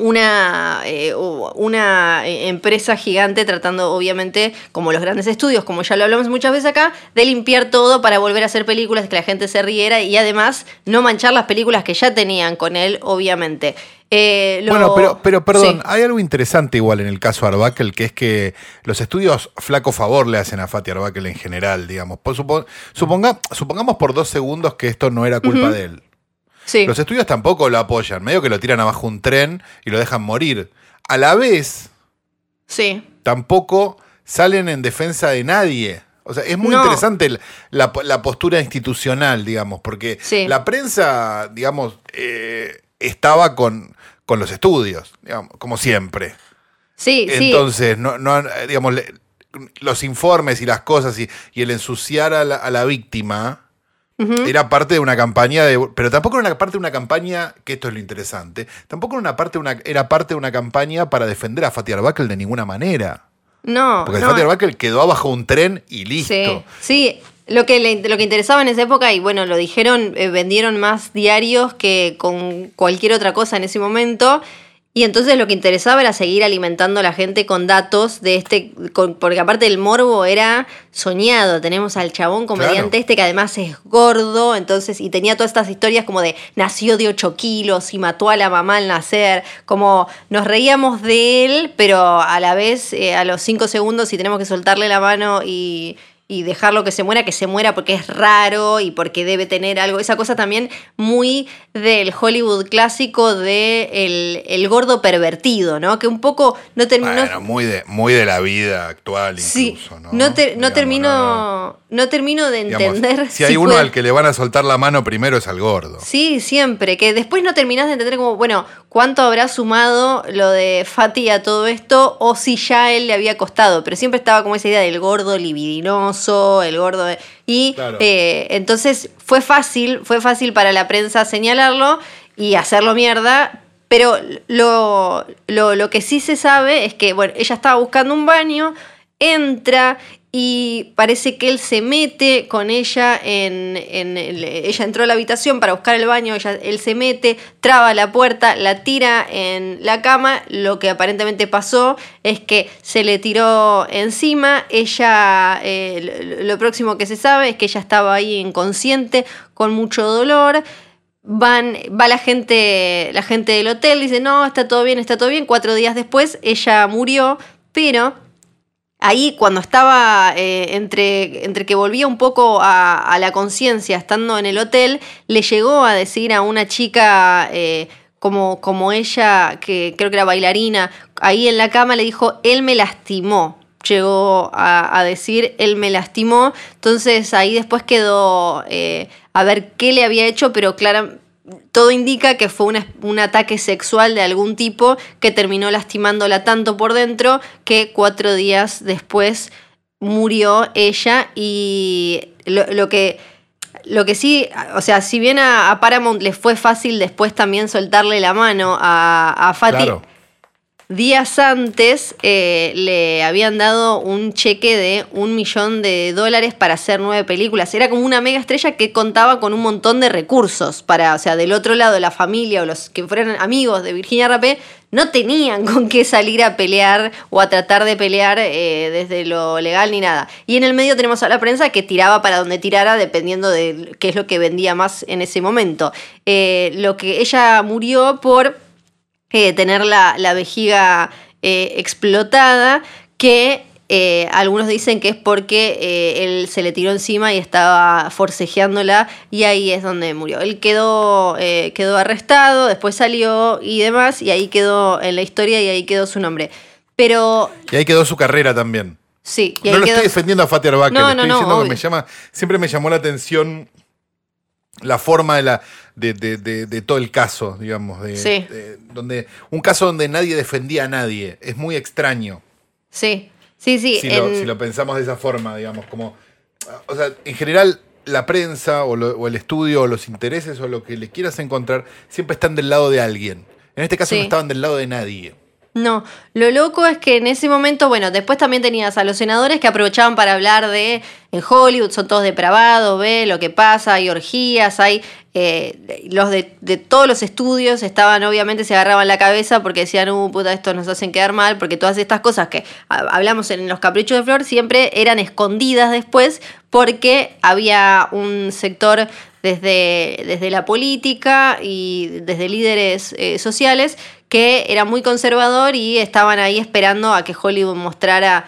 [SPEAKER 2] una, eh, una eh, empresa gigante tratando, obviamente, como los grandes estudios, como ya lo hablamos muchas veces acá, de limpiar todo para volver a hacer películas que la gente se riera y además no manchar las películas que ya tenían con él, obviamente.
[SPEAKER 1] Eh, bueno, pero, pero perdón, hay algo interesante igual en el caso Arbakel, que es que los estudios flaco favor le hacen a Fatih Arbakel en general, digamos. suponga, supongamos por dos segundos que esto no era culpa de él. Los estudios tampoco lo apoyan, medio que lo tiran abajo un tren y lo dejan morir. A la vez,
[SPEAKER 2] sí.
[SPEAKER 1] tampoco salen en defensa de nadie. O sea, es muy interesante la, postura institucional, digamos, porque la prensa, digamos, eh, estaba con, con los estudios, digamos, como siempre.
[SPEAKER 2] Sí,
[SPEAKER 1] Entonces, no, no, digamos, los informes y las cosas y, el ensuciar a la víctima era parte de una campaña de. Pero tampoco era una parte de una campaña, que esto es lo interesante. Tampoco era, una parte una, era parte de una campaña para defender a Fatih Arbakel de ninguna manera.
[SPEAKER 2] No.
[SPEAKER 1] Porque Fatih Arbakel quedó abajo un tren y listo.
[SPEAKER 2] Sí. Lo que, lo que interesaba en esa época, y bueno, lo dijeron, eh, vendieron más diarios que con cualquier otra cosa en ese momento, y entonces lo que interesaba era seguir alimentando a la gente con datos de este, porque aparte el morbo era soñado. Tenemos al chabón comediante este que además es gordo, entonces, y tenía todas estas historias como de nació de 8 kilos y mató a la mamá al nacer. Como nos reíamos de él, pero a la vez, eh, a los 5 segundos, si tenemos que soltarle la mano y, y dejarlo que se muera, que se muera porque es raro y porque debe tener algo. Esa cosa también muy del Hollywood clásico de el, gordo pervertido, ¿no? Que un poco no terminó.
[SPEAKER 1] muy de, muy de la vida actual incluso,
[SPEAKER 2] ¿no? No, terminó. no termino de
[SPEAKER 1] Digamos,
[SPEAKER 2] entender.
[SPEAKER 1] si hay uno al que le van a soltar la mano primero es al gordo.
[SPEAKER 2] Sí, siempre. Que después no terminás de entender como, bueno, cuánto habrá sumado lo de Fati a todo esto o si ya él le había costado. Pero siempre estaba como esa idea del gordo libidinoso, el gordo. de- Y
[SPEAKER 1] Claro.
[SPEAKER 2] eh, entonces fue fácil, fue fácil para la prensa señalarlo y hacerlo mierda. Pero lo, lo, lo que sí se sabe es que, bueno, ella estaba buscando un baño, entra y parece que él se mete con ella en, en el- ella entró a la habitación para buscar el baño, ella, él se mete, traba la puerta, la tira en la cama, lo que aparentemente pasó es que se le tiró encima, ella, eh, lo, lo próximo que se sabe es que ella estaba ahí inconsciente, con mucho dolor, van, va la gente, la gente del hotel, dice, no, está todo bien, está todo bien, cuatro días después ella murió, pero ahí cuando estaba eh, entre, entre que volvía un poco a, la conciencia estando en el hotel, le llegó a decir a una chica eh, como, como ella, que creo que era bailarina, ahí en la cama le dijo, él me lastimó. Llegó a, decir, él me lastimó. Entonces ahí después quedó eh, a ver qué le había hecho, pero claro, todo indica que fue un ataque sexual de algún tipo que terminó lastimándola tanto por dentro que cuatro días después murió ella y lo, lo que... Lo que sí, o sea, si bien a, a Paramount le fue fácil después también soltarle la mano a, a Fati,
[SPEAKER 1] Claro.
[SPEAKER 2] Días antes eh, le habían dado un cheque de un millón de dólares para hacer nueve películas. Era como una mega estrella que contaba con un montón de recursos para, o sea, del otro lado la familia o los que fueran amigos de Virginia Rapé no tenían con qué salir a pelear o a tratar de pelear eh, desde lo legal ni nada. Y en el medio tenemos a la prensa que tiraba para donde tirara dependiendo de qué es lo que vendía más en ese momento. Eh, lo que ella murió por eh, tener la, la vejiga eh, explotada, que eh, algunos dicen que es porque eh, él se le tiró encima y estaba forcejeándola y ahí es donde murió. Él quedó, eh, quedó arrestado, después salió y demás, y ahí quedó en la historia y ahí quedó su nombre. Pero
[SPEAKER 1] Y ahí quedó su carrera también.
[SPEAKER 2] sí, y
[SPEAKER 1] No
[SPEAKER 2] ahí
[SPEAKER 1] lo
[SPEAKER 2] quedó...
[SPEAKER 1] estoy defendiendo a Fatih Arbaque,
[SPEAKER 2] No,
[SPEAKER 1] estoy diciendo que me llama, siempre me llamó la atención la forma de la de, de- de- de todo el caso, digamos, de,
[SPEAKER 2] Sí.
[SPEAKER 1] de- donde un caso donde nadie defendía a nadie, es muy extraño.
[SPEAKER 2] Sí, sí, sí.
[SPEAKER 1] si, lo,
[SPEAKER 2] en-
[SPEAKER 1] si lo pensamos de esa forma, digamos, como, o sea, en general la prensa o, lo- o el estudio o los intereses o lo que le quieras encontrar siempre están del lado de alguien. En este caso
[SPEAKER 2] Sí.
[SPEAKER 1] no estaban del lado de nadie.
[SPEAKER 2] No, lo loco es que en ese momento, bueno, después también tenías a los senadores que aprovechaban para hablar de en Hollywood son todos depravados, ve lo que pasa, hay orgías, hay eh, los de, de todos los estudios estaban, obviamente, se agarraban la cabeza porque decían, uh, puta, esto nos hacen quedar mal, porque todas estas cosas que ha- hablamos en los caprichos de Flor siempre eran escondidas después porque había un sector desde, desde la política y desde líderes eh, sociales que era muy conservador y estaban ahí esperando a que Hollywood mostrara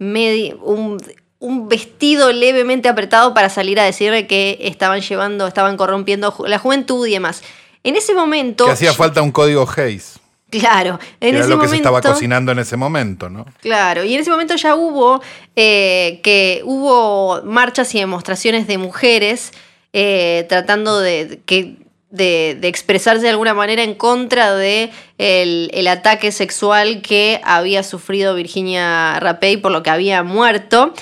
[SPEAKER 2] un, un vestido levemente apretado para salir a decirle que estaban llevando, estaban corrompiendo la juventud y demás. En ese momento.
[SPEAKER 1] Que hacía falta un código Hayes.
[SPEAKER 2] Claro, en
[SPEAKER 1] era
[SPEAKER 2] ese
[SPEAKER 1] lo que
[SPEAKER 2] momento.
[SPEAKER 1] se estaba cocinando en ese momento, ¿no?
[SPEAKER 2] Claro, y en ese momento ya hubo eh, que hubo marchas y demostraciones de mujeres eh, tratando de, que, de, expresarse de alguna manera en contra de el, el ataque sexual que había sufrido Virginia Rapey por lo que había muerto.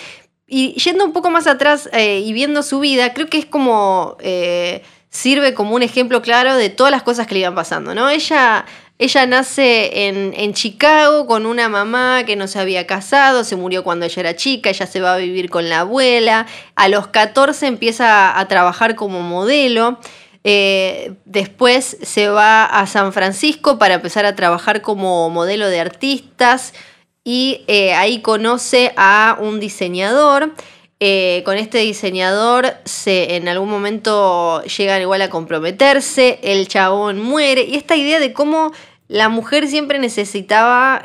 [SPEAKER 2] Y yendo un poco más atrás eh, y viendo su vida, creo que es como. eh, sirve como un ejemplo claro de todas las cosas que le iban pasando, ¿no? Ella, ella nace en, en Chicago con una mamá que no se había casado, se murió cuando ella era chica, ella se va a vivir con la abuela. A los 14 empieza a trabajar como modelo. Eh, después se va a San Francisco para empezar a trabajar como modelo de artistas y eh, ahí conoce a un diseñador. Eh, con este diseñador se, en algún momento llegan igual a comprometerse, el chabón muere y esta idea de cómo la mujer siempre necesitaba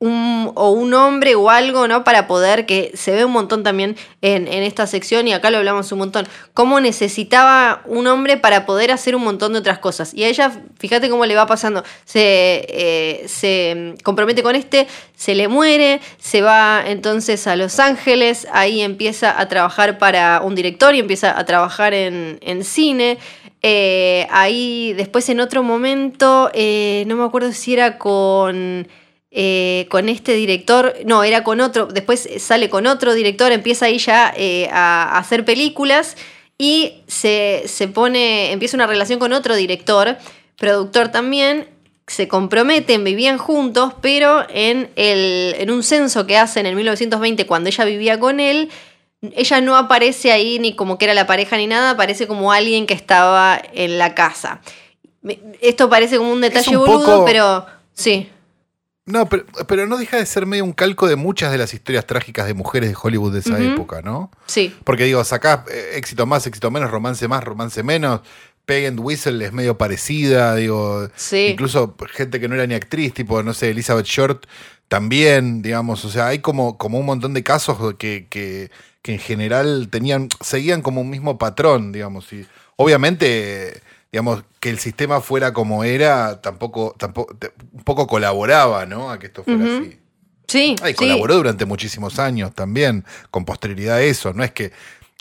[SPEAKER 2] un, o un hombre o algo, ¿no? Para poder, que se ve un montón también en, en, esta sección y acá lo hablamos un montón, cómo necesitaba un hombre para poder hacer un montón de otras cosas. Y a ella, fíjate cómo le va pasando, se, eh, se compromete con este, se le muere, se va entonces a Los Ángeles, ahí empieza a trabajar para un director y empieza a trabajar en, en cine. Eh, ahí después en otro momento, eh, no me acuerdo si era con... Eh, con este director, no, era con otro, después sale con otro director, empieza ahí ya eh, a, a, hacer películas y se, se, pone, empieza una relación con otro director, productor también, se comprometen, vivían juntos, pero en, el, en un censo que hacen en 1920, cuando ella vivía con él, ella no aparece ahí ni como que era la pareja ni nada, aparece como alguien que estaba en la casa. Esto parece como un detalle un boludo, poco... pero sí.
[SPEAKER 1] No, pero, pero, no deja de ser medio un calco de muchas de las historias trágicas de mujeres de Hollywood de esa uh -huh. época, ¿no?
[SPEAKER 2] Sí.
[SPEAKER 1] Porque digo, sacás eh, éxito más, éxito menos, romance más, romance menos. Peg and Whistle es medio parecida, digo.
[SPEAKER 2] Sí.
[SPEAKER 1] Incluso gente que no era ni actriz, tipo, no sé, Elizabeth Short también, digamos. O sea, hay como, como un montón de casos que, que, que en general tenían, seguían como un mismo patrón, digamos. Y obviamente digamos, que el sistema fuera como era, tampoco, tampoco un poco colaboraba, ¿no? A que esto fuera uh -huh. así.
[SPEAKER 2] Sí.
[SPEAKER 1] Ah, y colaboró sí. durante muchísimos años también, con posterioridad a eso. No es que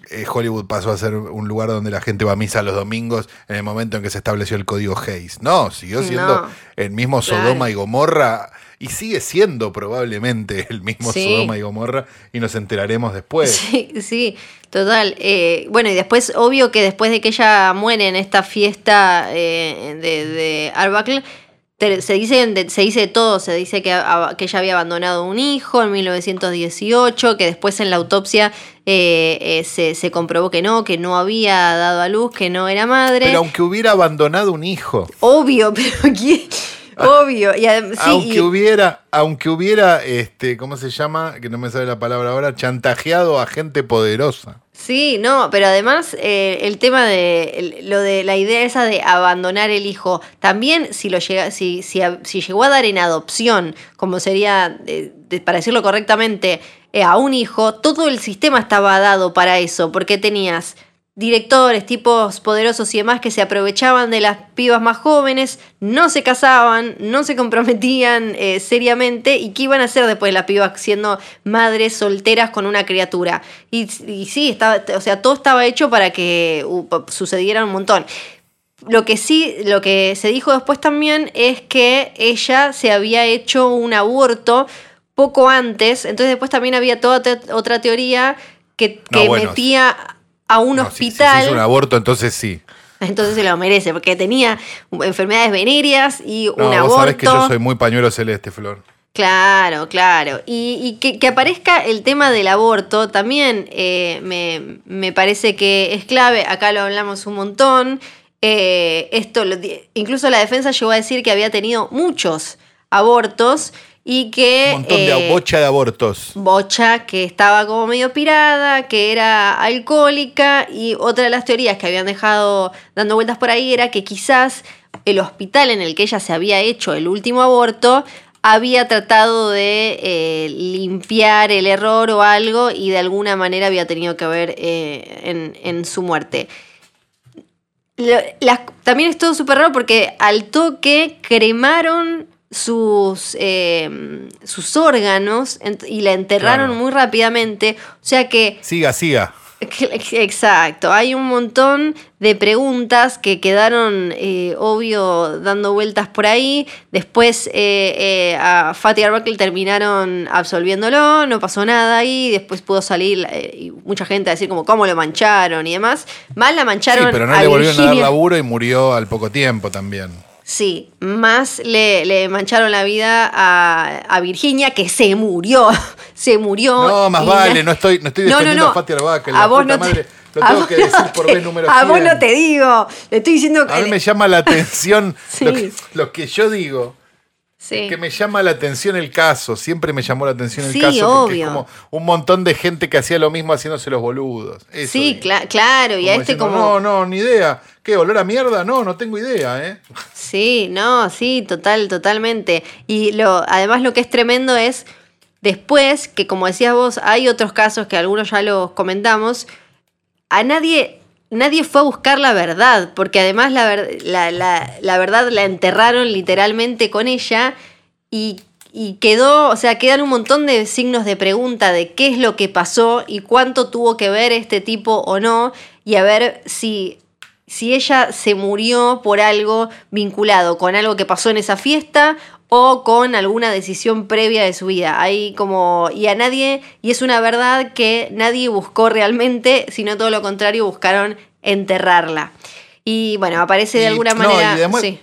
[SPEAKER 1] eh, Hollywood pasó a ser un lugar donde la gente va a misa los domingos en el momento en que se estableció el código Hayes. No, siguió siendo
[SPEAKER 2] No.
[SPEAKER 1] el mismo
[SPEAKER 2] Claro.
[SPEAKER 1] Sodoma y Gomorra y sigue siendo probablemente el mismo
[SPEAKER 2] Sí.
[SPEAKER 1] Sodoma y Gomorra y nos enteraremos después.
[SPEAKER 2] Sí, sí, total. Eh, bueno, y después, obvio que después de que ella muere en esta fiesta eh, de, de Arbuckle, se dice, de- se dice todo, se dice que, que ella había abandonado un hijo en 1918, que después en la autopsia eh, eh, se, se comprobó que no, que no había dado a luz, que no era madre.
[SPEAKER 1] Pero aunque hubiera abandonado un hijo,
[SPEAKER 2] Obvio, pero ¿quién? Obvio. Y sí,
[SPEAKER 1] aunque
[SPEAKER 2] y-
[SPEAKER 1] hubiera, aunque hubiera, este, ¿cómo se llama? Que no me sale la palabra ahora, chantajeado a gente poderosa.
[SPEAKER 2] Sí, no, pero además eh, el tema de el- lo de la idea esa de abandonar el hijo, también si lo llega, si, si, si llegó a dar en adopción, como sería, eh, de- para decirlo correctamente, eh, a un hijo, todo el sistema estaba dado para eso, porque tenías directores, tipos poderosos y demás que se aprovechaban de las pibas más jóvenes, no se casaban, no se comprometían eh, seriamente y qué iban a hacer después las pibas siendo madres solteras con una criatura. Y, y sí, estaba, o sea, todo estaba hecho para que uh, sucediera un montón. Lo que sí, lo que se dijo después también es que ella se había hecho un aborto poco antes, entonces después también había toda te- otra teoría que,
[SPEAKER 1] No,
[SPEAKER 2] que
[SPEAKER 1] bueno,
[SPEAKER 2] metía a un
[SPEAKER 1] No, si- si
[SPEAKER 2] hospital.
[SPEAKER 1] hizo un aborto, entonces sí.
[SPEAKER 2] Entonces se lo merece, porque tenía enfermedades venéreas y
[SPEAKER 1] No,
[SPEAKER 2] un
[SPEAKER 1] vos
[SPEAKER 2] aborto.
[SPEAKER 1] sabés que yo soy muy pañuelo celeste, Flor.
[SPEAKER 2] Claro, claro. Y, y que, que aparezca el tema del aborto también eh, me, me parece que es clave. Acá lo hablamos un montón. Eh, esto, lo incluso la defensa llegó a decir que había tenido muchos abortos y que...
[SPEAKER 1] Un montón de
[SPEAKER 2] eh,
[SPEAKER 1] bocha de abortos.
[SPEAKER 2] Bocha, que estaba como medio pirada, que era alcohólica, y otra de las teorías que habían dejado dando vueltas por ahí era que quizás el hospital en el que ella se había hecho el último aborto había tratado de eh, limpiar el error o algo y de alguna manera había tenido que ver eh, en, en su muerte. También es todo súper raro porque al toque cremaron sus, eh, sus órganos y la enterraron
[SPEAKER 1] Claro.
[SPEAKER 2] muy rápidamente. O sea que
[SPEAKER 1] Siga, siga.
[SPEAKER 2] Exacto, hay un montón de preguntas que quedaron, eh, obvio, dando vueltas por ahí. Después eh, eh, a Fatih Arbuckle terminaron absolviéndolo, no pasó nada ahí. Después pudo salir eh, y mucha gente a decir como cómo lo mancharon y demás. Mal la
[SPEAKER 1] Sí,
[SPEAKER 2] mancharon
[SPEAKER 1] pero no
[SPEAKER 2] a
[SPEAKER 1] le volvieron a dar laburo y murió al poco tiempo también.
[SPEAKER 2] Sí, más le, le mancharon la vida a, a Virginia, que se murió. se murió.
[SPEAKER 1] No, más vale, no estoy, no estoy
[SPEAKER 2] No, no,
[SPEAKER 1] defendiendo
[SPEAKER 2] no.
[SPEAKER 1] a Fatih Arbuckle,
[SPEAKER 2] A
[SPEAKER 1] la
[SPEAKER 2] vos
[SPEAKER 1] puta
[SPEAKER 2] no te-
[SPEAKER 1] madre, lo
[SPEAKER 2] a
[SPEAKER 1] tengo
[SPEAKER 2] vos
[SPEAKER 1] que
[SPEAKER 2] no
[SPEAKER 1] decir
[SPEAKER 2] te-
[SPEAKER 1] por vez número
[SPEAKER 2] A vos
[SPEAKER 1] 100.
[SPEAKER 2] no te digo. Le estoy diciendo
[SPEAKER 1] A mí
[SPEAKER 2] que.
[SPEAKER 1] me llama la atención
[SPEAKER 2] Sí.
[SPEAKER 1] lo, que, lo que yo digo.
[SPEAKER 2] Sí.
[SPEAKER 1] Que me llama la atención el caso, siempre me llamó la atención el
[SPEAKER 2] Sí,
[SPEAKER 1] caso porque
[SPEAKER 2] obvio.
[SPEAKER 1] es como un montón de gente que hacía lo mismo haciéndose los boludos. Eso
[SPEAKER 2] Sí, cla- claro, y a este
[SPEAKER 1] diciendo, No,
[SPEAKER 2] como...
[SPEAKER 1] no, ni idea. ¿Qué? ¿Olor a mierda? No, no tengo idea, ¿eh?
[SPEAKER 2] Sí, no, sí, total, totalmente. Y lo, además lo que es tremendo es después, que como decías vos, hay otros casos que algunos ya los comentamos, a nadie, nadie fue a buscar la verdad, porque además la, la, la- la verdad la enterraron literalmente con ella y, y quedó, o sea, quedan un montón de signos de pregunta de qué es lo que pasó y cuánto tuvo que ver este tipo o no, y a ver si si ella se murió por algo vinculado con algo que pasó en esa fiesta o con alguna decisión previa de su vida. Hay como y a nadie y es una verdad que nadie buscó realmente, sino todo lo contrario buscaron enterrarla. Y bueno, aparece de
[SPEAKER 1] Y-
[SPEAKER 2] alguna
[SPEAKER 1] no,
[SPEAKER 2] manera,
[SPEAKER 1] y además-
[SPEAKER 2] sí.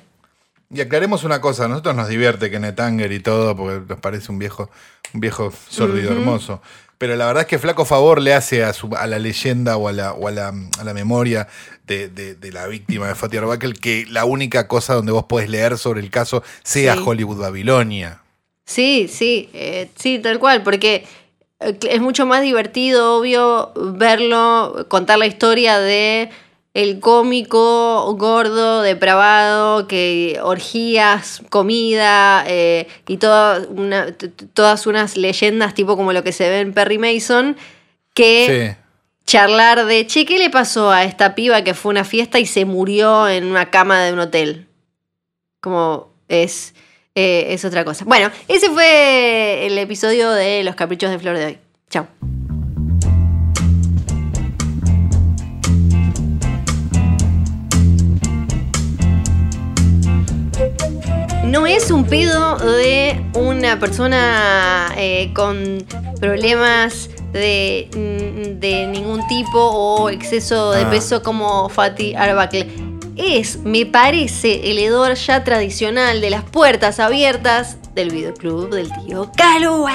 [SPEAKER 1] Y aclaremos una cosa, a nosotros nos divierte Kenneth Anger y todo, porque nos parece un viejo, un viejo sórdido
[SPEAKER 2] Ujú.
[SPEAKER 1] hermoso. Pero la verdad es que flaco favor le hace a, su, a la leyenda o a la, o a la, a la memoria de, de- de la víctima de Fatih Arbakel que la única cosa donde vos podés leer sobre el caso sea
[SPEAKER 2] Sí.
[SPEAKER 1] Hollywood Babilonia.
[SPEAKER 2] Sí, sí, eh, sí, tal cual, porque eh, es mucho más divertido, obvio, verlo, contar la historia de el cómico gordo, depravado, que orgías, comida eh, y toda una- todas unas leyendas tipo como lo que se ve en Perry Mason, que
[SPEAKER 1] Sí.
[SPEAKER 2] charlar de, che, ¿qué le pasó a esta piba que fue a una fiesta y se murió en una cama de un hotel? Como es, eh, es otra cosa. Bueno, ese fue el episodio de Los Caprichos de Flor de hoy. Chao. No es un pedo de una persona eh, con problemas de, mm, de ningún tipo o exceso de
[SPEAKER 1] Ah.
[SPEAKER 2] peso como Fatih Arbacle. Es, me parece, el hedor ya tradicional de las puertas abiertas del videoclub del tío Calue.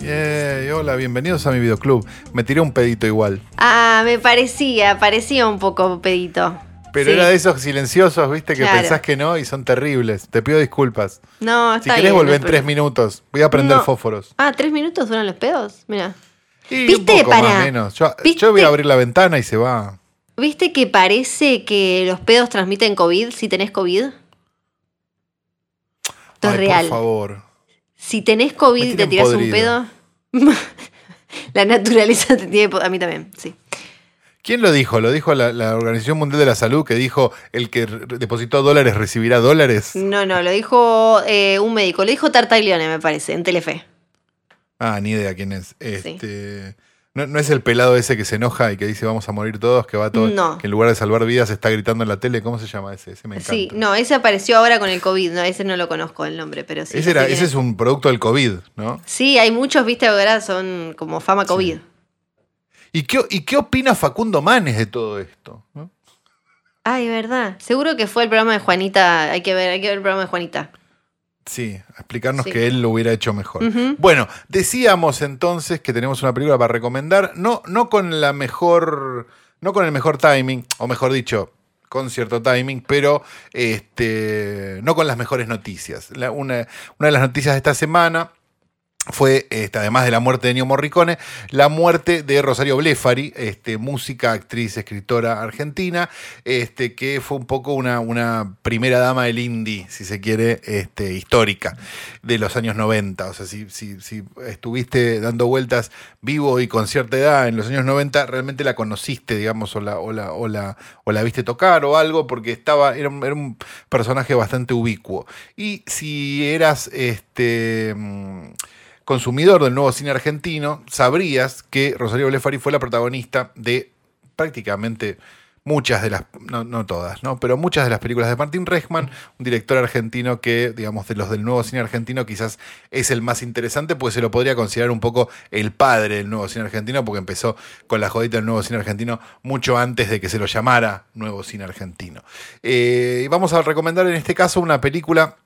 [SPEAKER 1] Yay, hola, bienvenidos a mi videoclub. Me tiré un pedito igual.
[SPEAKER 2] Ah, me parecía, parecía un poco pedito.
[SPEAKER 1] Pero
[SPEAKER 2] Sí.
[SPEAKER 1] era de esos silenciosos, viste, que
[SPEAKER 2] Claro.
[SPEAKER 1] pensás que no y son terribles. Te pido disculpas.
[SPEAKER 2] No,
[SPEAKER 1] Si
[SPEAKER 2] está
[SPEAKER 1] querés
[SPEAKER 2] bien,
[SPEAKER 1] volver en tres minutos. Voy a prender
[SPEAKER 2] No.
[SPEAKER 1] fósforos.
[SPEAKER 2] Ah, ¿tres minutos duran los pedos? Mira. ¿Viste?
[SPEAKER 1] un poco
[SPEAKER 2] Pará.
[SPEAKER 1] más o menos. Yo,
[SPEAKER 2] ¿Viste?
[SPEAKER 1] yo voy a abrir la ventana y se va.
[SPEAKER 2] ¿Viste que parece que los pedos transmiten COVID si tenés COVID? Esto es real.
[SPEAKER 1] Por favor.
[SPEAKER 2] Si tenés COVID y te tirás un pedo, la naturaleza te tiene... A mí también, sí.
[SPEAKER 1] ¿Quién lo dijo? ¿Lo dijo la, la Organización Mundial de la Salud que dijo el que depositó dólares recibirá dólares?
[SPEAKER 2] No, no, lo dijo eh, un médico. Lo dijo Tartaglione, me parece, en Telefe.
[SPEAKER 1] Ah, ni idea quién es. Este, no, no es el pelado ese que se enoja y que dice vamos a morir todos, que va todo,
[SPEAKER 2] No.
[SPEAKER 1] que en lugar de salvar vidas está gritando en la tele. ¿Cómo se llama ese? Ese me encanta.
[SPEAKER 2] Sí, no, ese apareció ahora con el COVID. No, ese no lo conozco el nombre, pero sí.
[SPEAKER 1] ese, era- ese es un producto del COVID, ¿no?
[SPEAKER 2] Sí, hay muchos, viste, ahora son como fama COVID.
[SPEAKER 1] ¿Y qué, ¿Y qué opina Facundo Manes de todo esto? ¿no?
[SPEAKER 2] Ay, verdad. Seguro que fue el programa de Juanita. Hay que ver, hay que ver el programa de Juanita.
[SPEAKER 1] Sí, a explicarnos
[SPEAKER 2] Sí.
[SPEAKER 1] que él lo hubiera hecho mejor. Bueno, decíamos entonces que tenemos una película para recomendar, no, no con la mejor, no con el mejor timing, o mejor dicho, con cierto timing, pero este, no con las mejores noticias. La- una, una de las noticias de esta semana fue, este, además de la muerte de Ennio Morricone, la muerte de Rosario Blefari, este, música, actriz, escritora argentina, este, que fue un poco una, una primera dama del indie, si se quiere, este, histórica, de los años 90. O sea, si, si, si estuviste dando vueltas vivo y con cierta edad en los años 90, realmente la conociste, digamos, o la, o la, o la, o la viste tocar o algo, porque estaba, era, un- era un personaje bastante ubicuo. Y si eras este mm, consumidor del nuevo cine argentino, sabrías que Rosario Blefari fue la protagonista de prácticamente muchas de las, no, todas, ¿no? Pero muchas de las películas de Martín Reichman, un director argentino que, digamos, de los del nuevo cine argentino quizás es el más interesante, pues se lo podría considerar un poco el padre del nuevo cine argentino, porque empezó con la jodita del nuevo cine argentino mucho antes de que se lo llamara nuevo cine argentino. Eh, y vamos a recomendar en este caso una película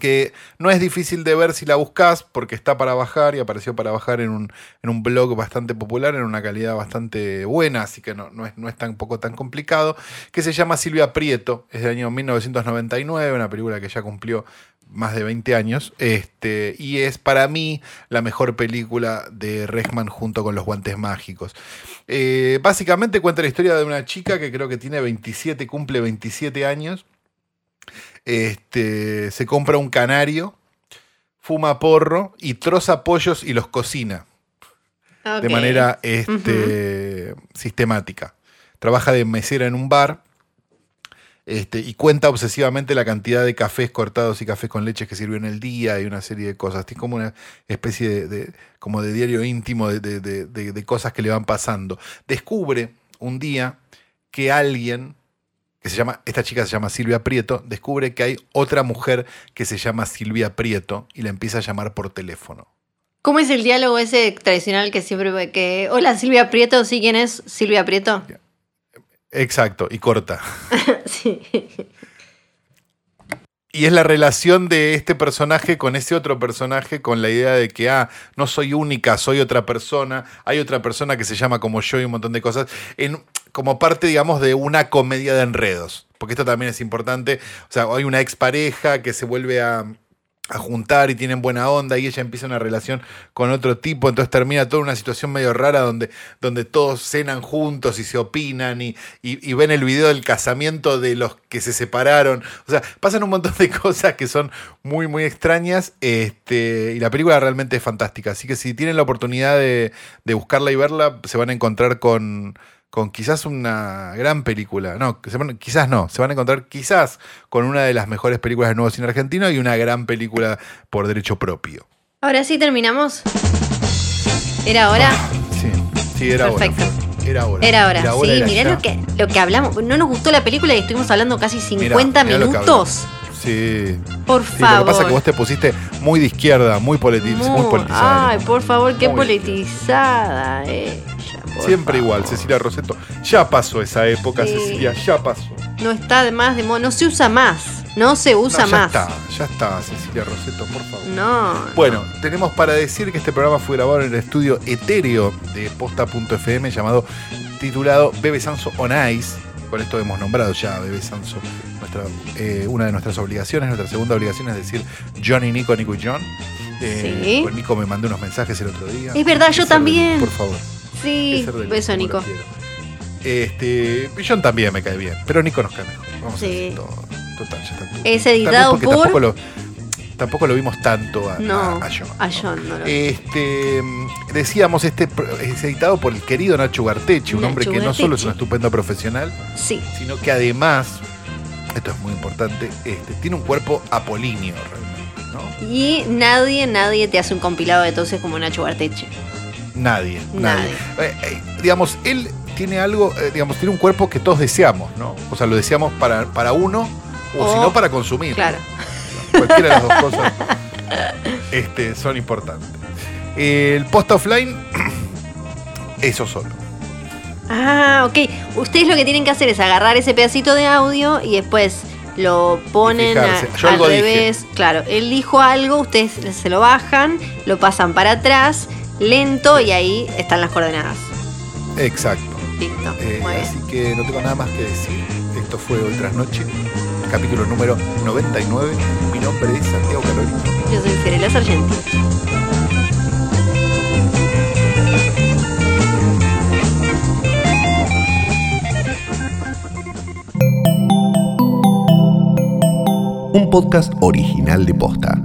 [SPEAKER 1] que no es difícil de ver si la buscas porque está para bajar y apareció para bajar en un, en un blog bastante popular, en una calidad bastante buena, así que no, no es, no es tampoco tan complicado, que se llama Silvia Prieto, es del año 1999, una película que ya cumplió más de 20 años, este, y es para mí la mejor película de Rechman junto con Los Guantes Mágicos. Eh, básicamente cuenta la historia de una chica que creo que tiene 27, cumple 27 años, este, se compra un canario, fuma porro y troza pollos y los cocina de manera este, sistemática. Trabaja de mesera en un bar este, y cuenta obsesivamente la cantidad de cafés cortados y cafés con leche que sirvió en el día y una serie de cosas. Es como una especie de, de- como de diario íntimo de cosas que le van pasando. Descubre un día que alguien, que se llama, esta chica se llama Silvia Prieto, descubre que hay otra mujer que se llama Silvia Prieto y la empieza a llamar por teléfono.
[SPEAKER 2] ¿Cómo es el diálogo ese tradicional que siempre que. Hola Silvia Prieto, ¿sí quién es? Silvia Prieto.
[SPEAKER 1] Exacto, y corta.
[SPEAKER 2] sí.
[SPEAKER 1] Y es la relación de este personaje con ese otro personaje, con la idea de que, ah, no soy única, soy otra persona, hay otra persona que se llama como yo y un montón de cosas, en, como parte, digamos, de una comedia de enredos. Porque esto también es importante. O sea, hay una expareja que se vuelve a, juntar y tienen buena onda y ella empieza una relación con otro tipo, entonces termina toda una situación medio rara donde, donde todos cenan juntos y se opinan y, y- y ven el video del casamiento de los que se separaron. O sea, pasan un montón de cosas que son muy, muy extrañas este, y la película realmente es fantástica. Así que si tienen la oportunidad de, de buscarla y verla, se van a encontrar con con quizás una gran película. No, quizás no. Se van a encontrar quizás con una de las mejores películas del nuevo cine argentino y una gran película por derecho propio.
[SPEAKER 2] Ahora sí terminamos. ¿Era hora?
[SPEAKER 1] Sí, sí, era
[SPEAKER 2] Perfecto.
[SPEAKER 1] hora. Flor. Era hora.
[SPEAKER 2] Era hora. sí, mirá
[SPEAKER 1] ya.
[SPEAKER 2] lo que, lo que hablamos. No nos gustó la película y estuvimos hablando casi 50
[SPEAKER 1] mirá lo que
[SPEAKER 2] minutos.
[SPEAKER 1] Sí.
[SPEAKER 2] Por
[SPEAKER 1] Sí, lo
[SPEAKER 2] favor.
[SPEAKER 1] que pasa es que vos te pusiste muy de izquierda, muy, politi- muy
[SPEAKER 2] Muy-
[SPEAKER 1] politizada.
[SPEAKER 2] Ay, por favor, qué
[SPEAKER 1] Muy
[SPEAKER 2] politizada ella. Por
[SPEAKER 1] Siempre igual. Cecilia Roseto. Ya pasó esa época,
[SPEAKER 2] Sí.
[SPEAKER 1] Cecilia, ya pasó.
[SPEAKER 2] No está de más de moda. No se usa más. No se usa
[SPEAKER 1] No, ya
[SPEAKER 2] más.
[SPEAKER 1] está, ya está, Cecilia Roseto, por favor.
[SPEAKER 2] No.
[SPEAKER 1] Bueno, tenemos para decir que este programa fue grabado en el estudio etéreo de posta.fm llamado titulado Bebe Sanso on Ice. Con esto hemos nombrado ya a Bebe Sanso. Nuestra, eh, una de nuestras obligaciones, nuestra segunda obligación es decir Johnny, Nico, Nico y John. Eh,
[SPEAKER 2] Sí.
[SPEAKER 1] pues Nico me mandó unos mensajes el otro día.
[SPEAKER 2] Es verdad, yo también.
[SPEAKER 1] Por favor.
[SPEAKER 2] Sí, beso,
[SPEAKER 1] como
[SPEAKER 2] Nico.
[SPEAKER 1] lo quiero. Este, John también me cae bien, pero Nico nos cae mejor. Vamos
[SPEAKER 2] Sí.
[SPEAKER 1] a decir todo. Total, ya está.
[SPEAKER 2] Es editado
[SPEAKER 1] porque
[SPEAKER 2] por-
[SPEAKER 1] Tampoco lo, tampoco lo vimos tanto a,
[SPEAKER 2] No,
[SPEAKER 1] a- a John.
[SPEAKER 2] a. John no lo
[SPEAKER 1] Este, decíamos, este es editado por el querido Nacho Gartechi, un
[SPEAKER 2] Nacho
[SPEAKER 1] hombre que no solo es
[SPEAKER 2] Gartechi.
[SPEAKER 1] un estupendo profesional,
[SPEAKER 2] Sí.
[SPEAKER 1] sino que además, esto es muy importante, este, tiene un cuerpo apolíneo realmente, ¿no?
[SPEAKER 2] Y nadie, nadie te hace un compilado de entonces como Nacho Barteche.
[SPEAKER 1] Nadie, nadie.
[SPEAKER 2] Nadie.
[SPEAKER 1] Eh, eh, digamos, él tiene algo, eh, digamos, tiene un cuerpo que todos deseamos, ¿no? O sea, lo deseamos para, para uno o,
[SPEAKER 2] O-
[SPEAKER 1] si no para consumir.
[SPEAKER 2] Claro.
[SPEAKER 1] Cualquiera de las dos cosas este, son importantes. El post offline, eso solo.
[SPEAKER 2] Ah, ok. Ustedes lo que tienen que hacer es agarrar ese pedacito de audio y después lo ponen a-.
[SPEAKER 1] Yo
[SPEAKER 2] al
[SPEAKER 1] dije.
[SPEAKER 2] revés. Claro, él dijo algo, ustedes se lo bajan, lo pasan para atrás, lento y ahí están las coordenadas.
[SPEAKER 1] Exacto.
[SPEAKER 2] Listo.
[SPEAKER 1] Eh,
[SPEAKER 2] Muy bien.
[SPEAKER 1] así que no tengo nada más que decir. Esto fue Hoy Tras Noche, capítulo número 99. Mi nombre es Santiago Calorino.
[SPEAKER 2] Yo soy Fiorella Sargenti.
[SPEAKER 3] Un podcast original de Posta.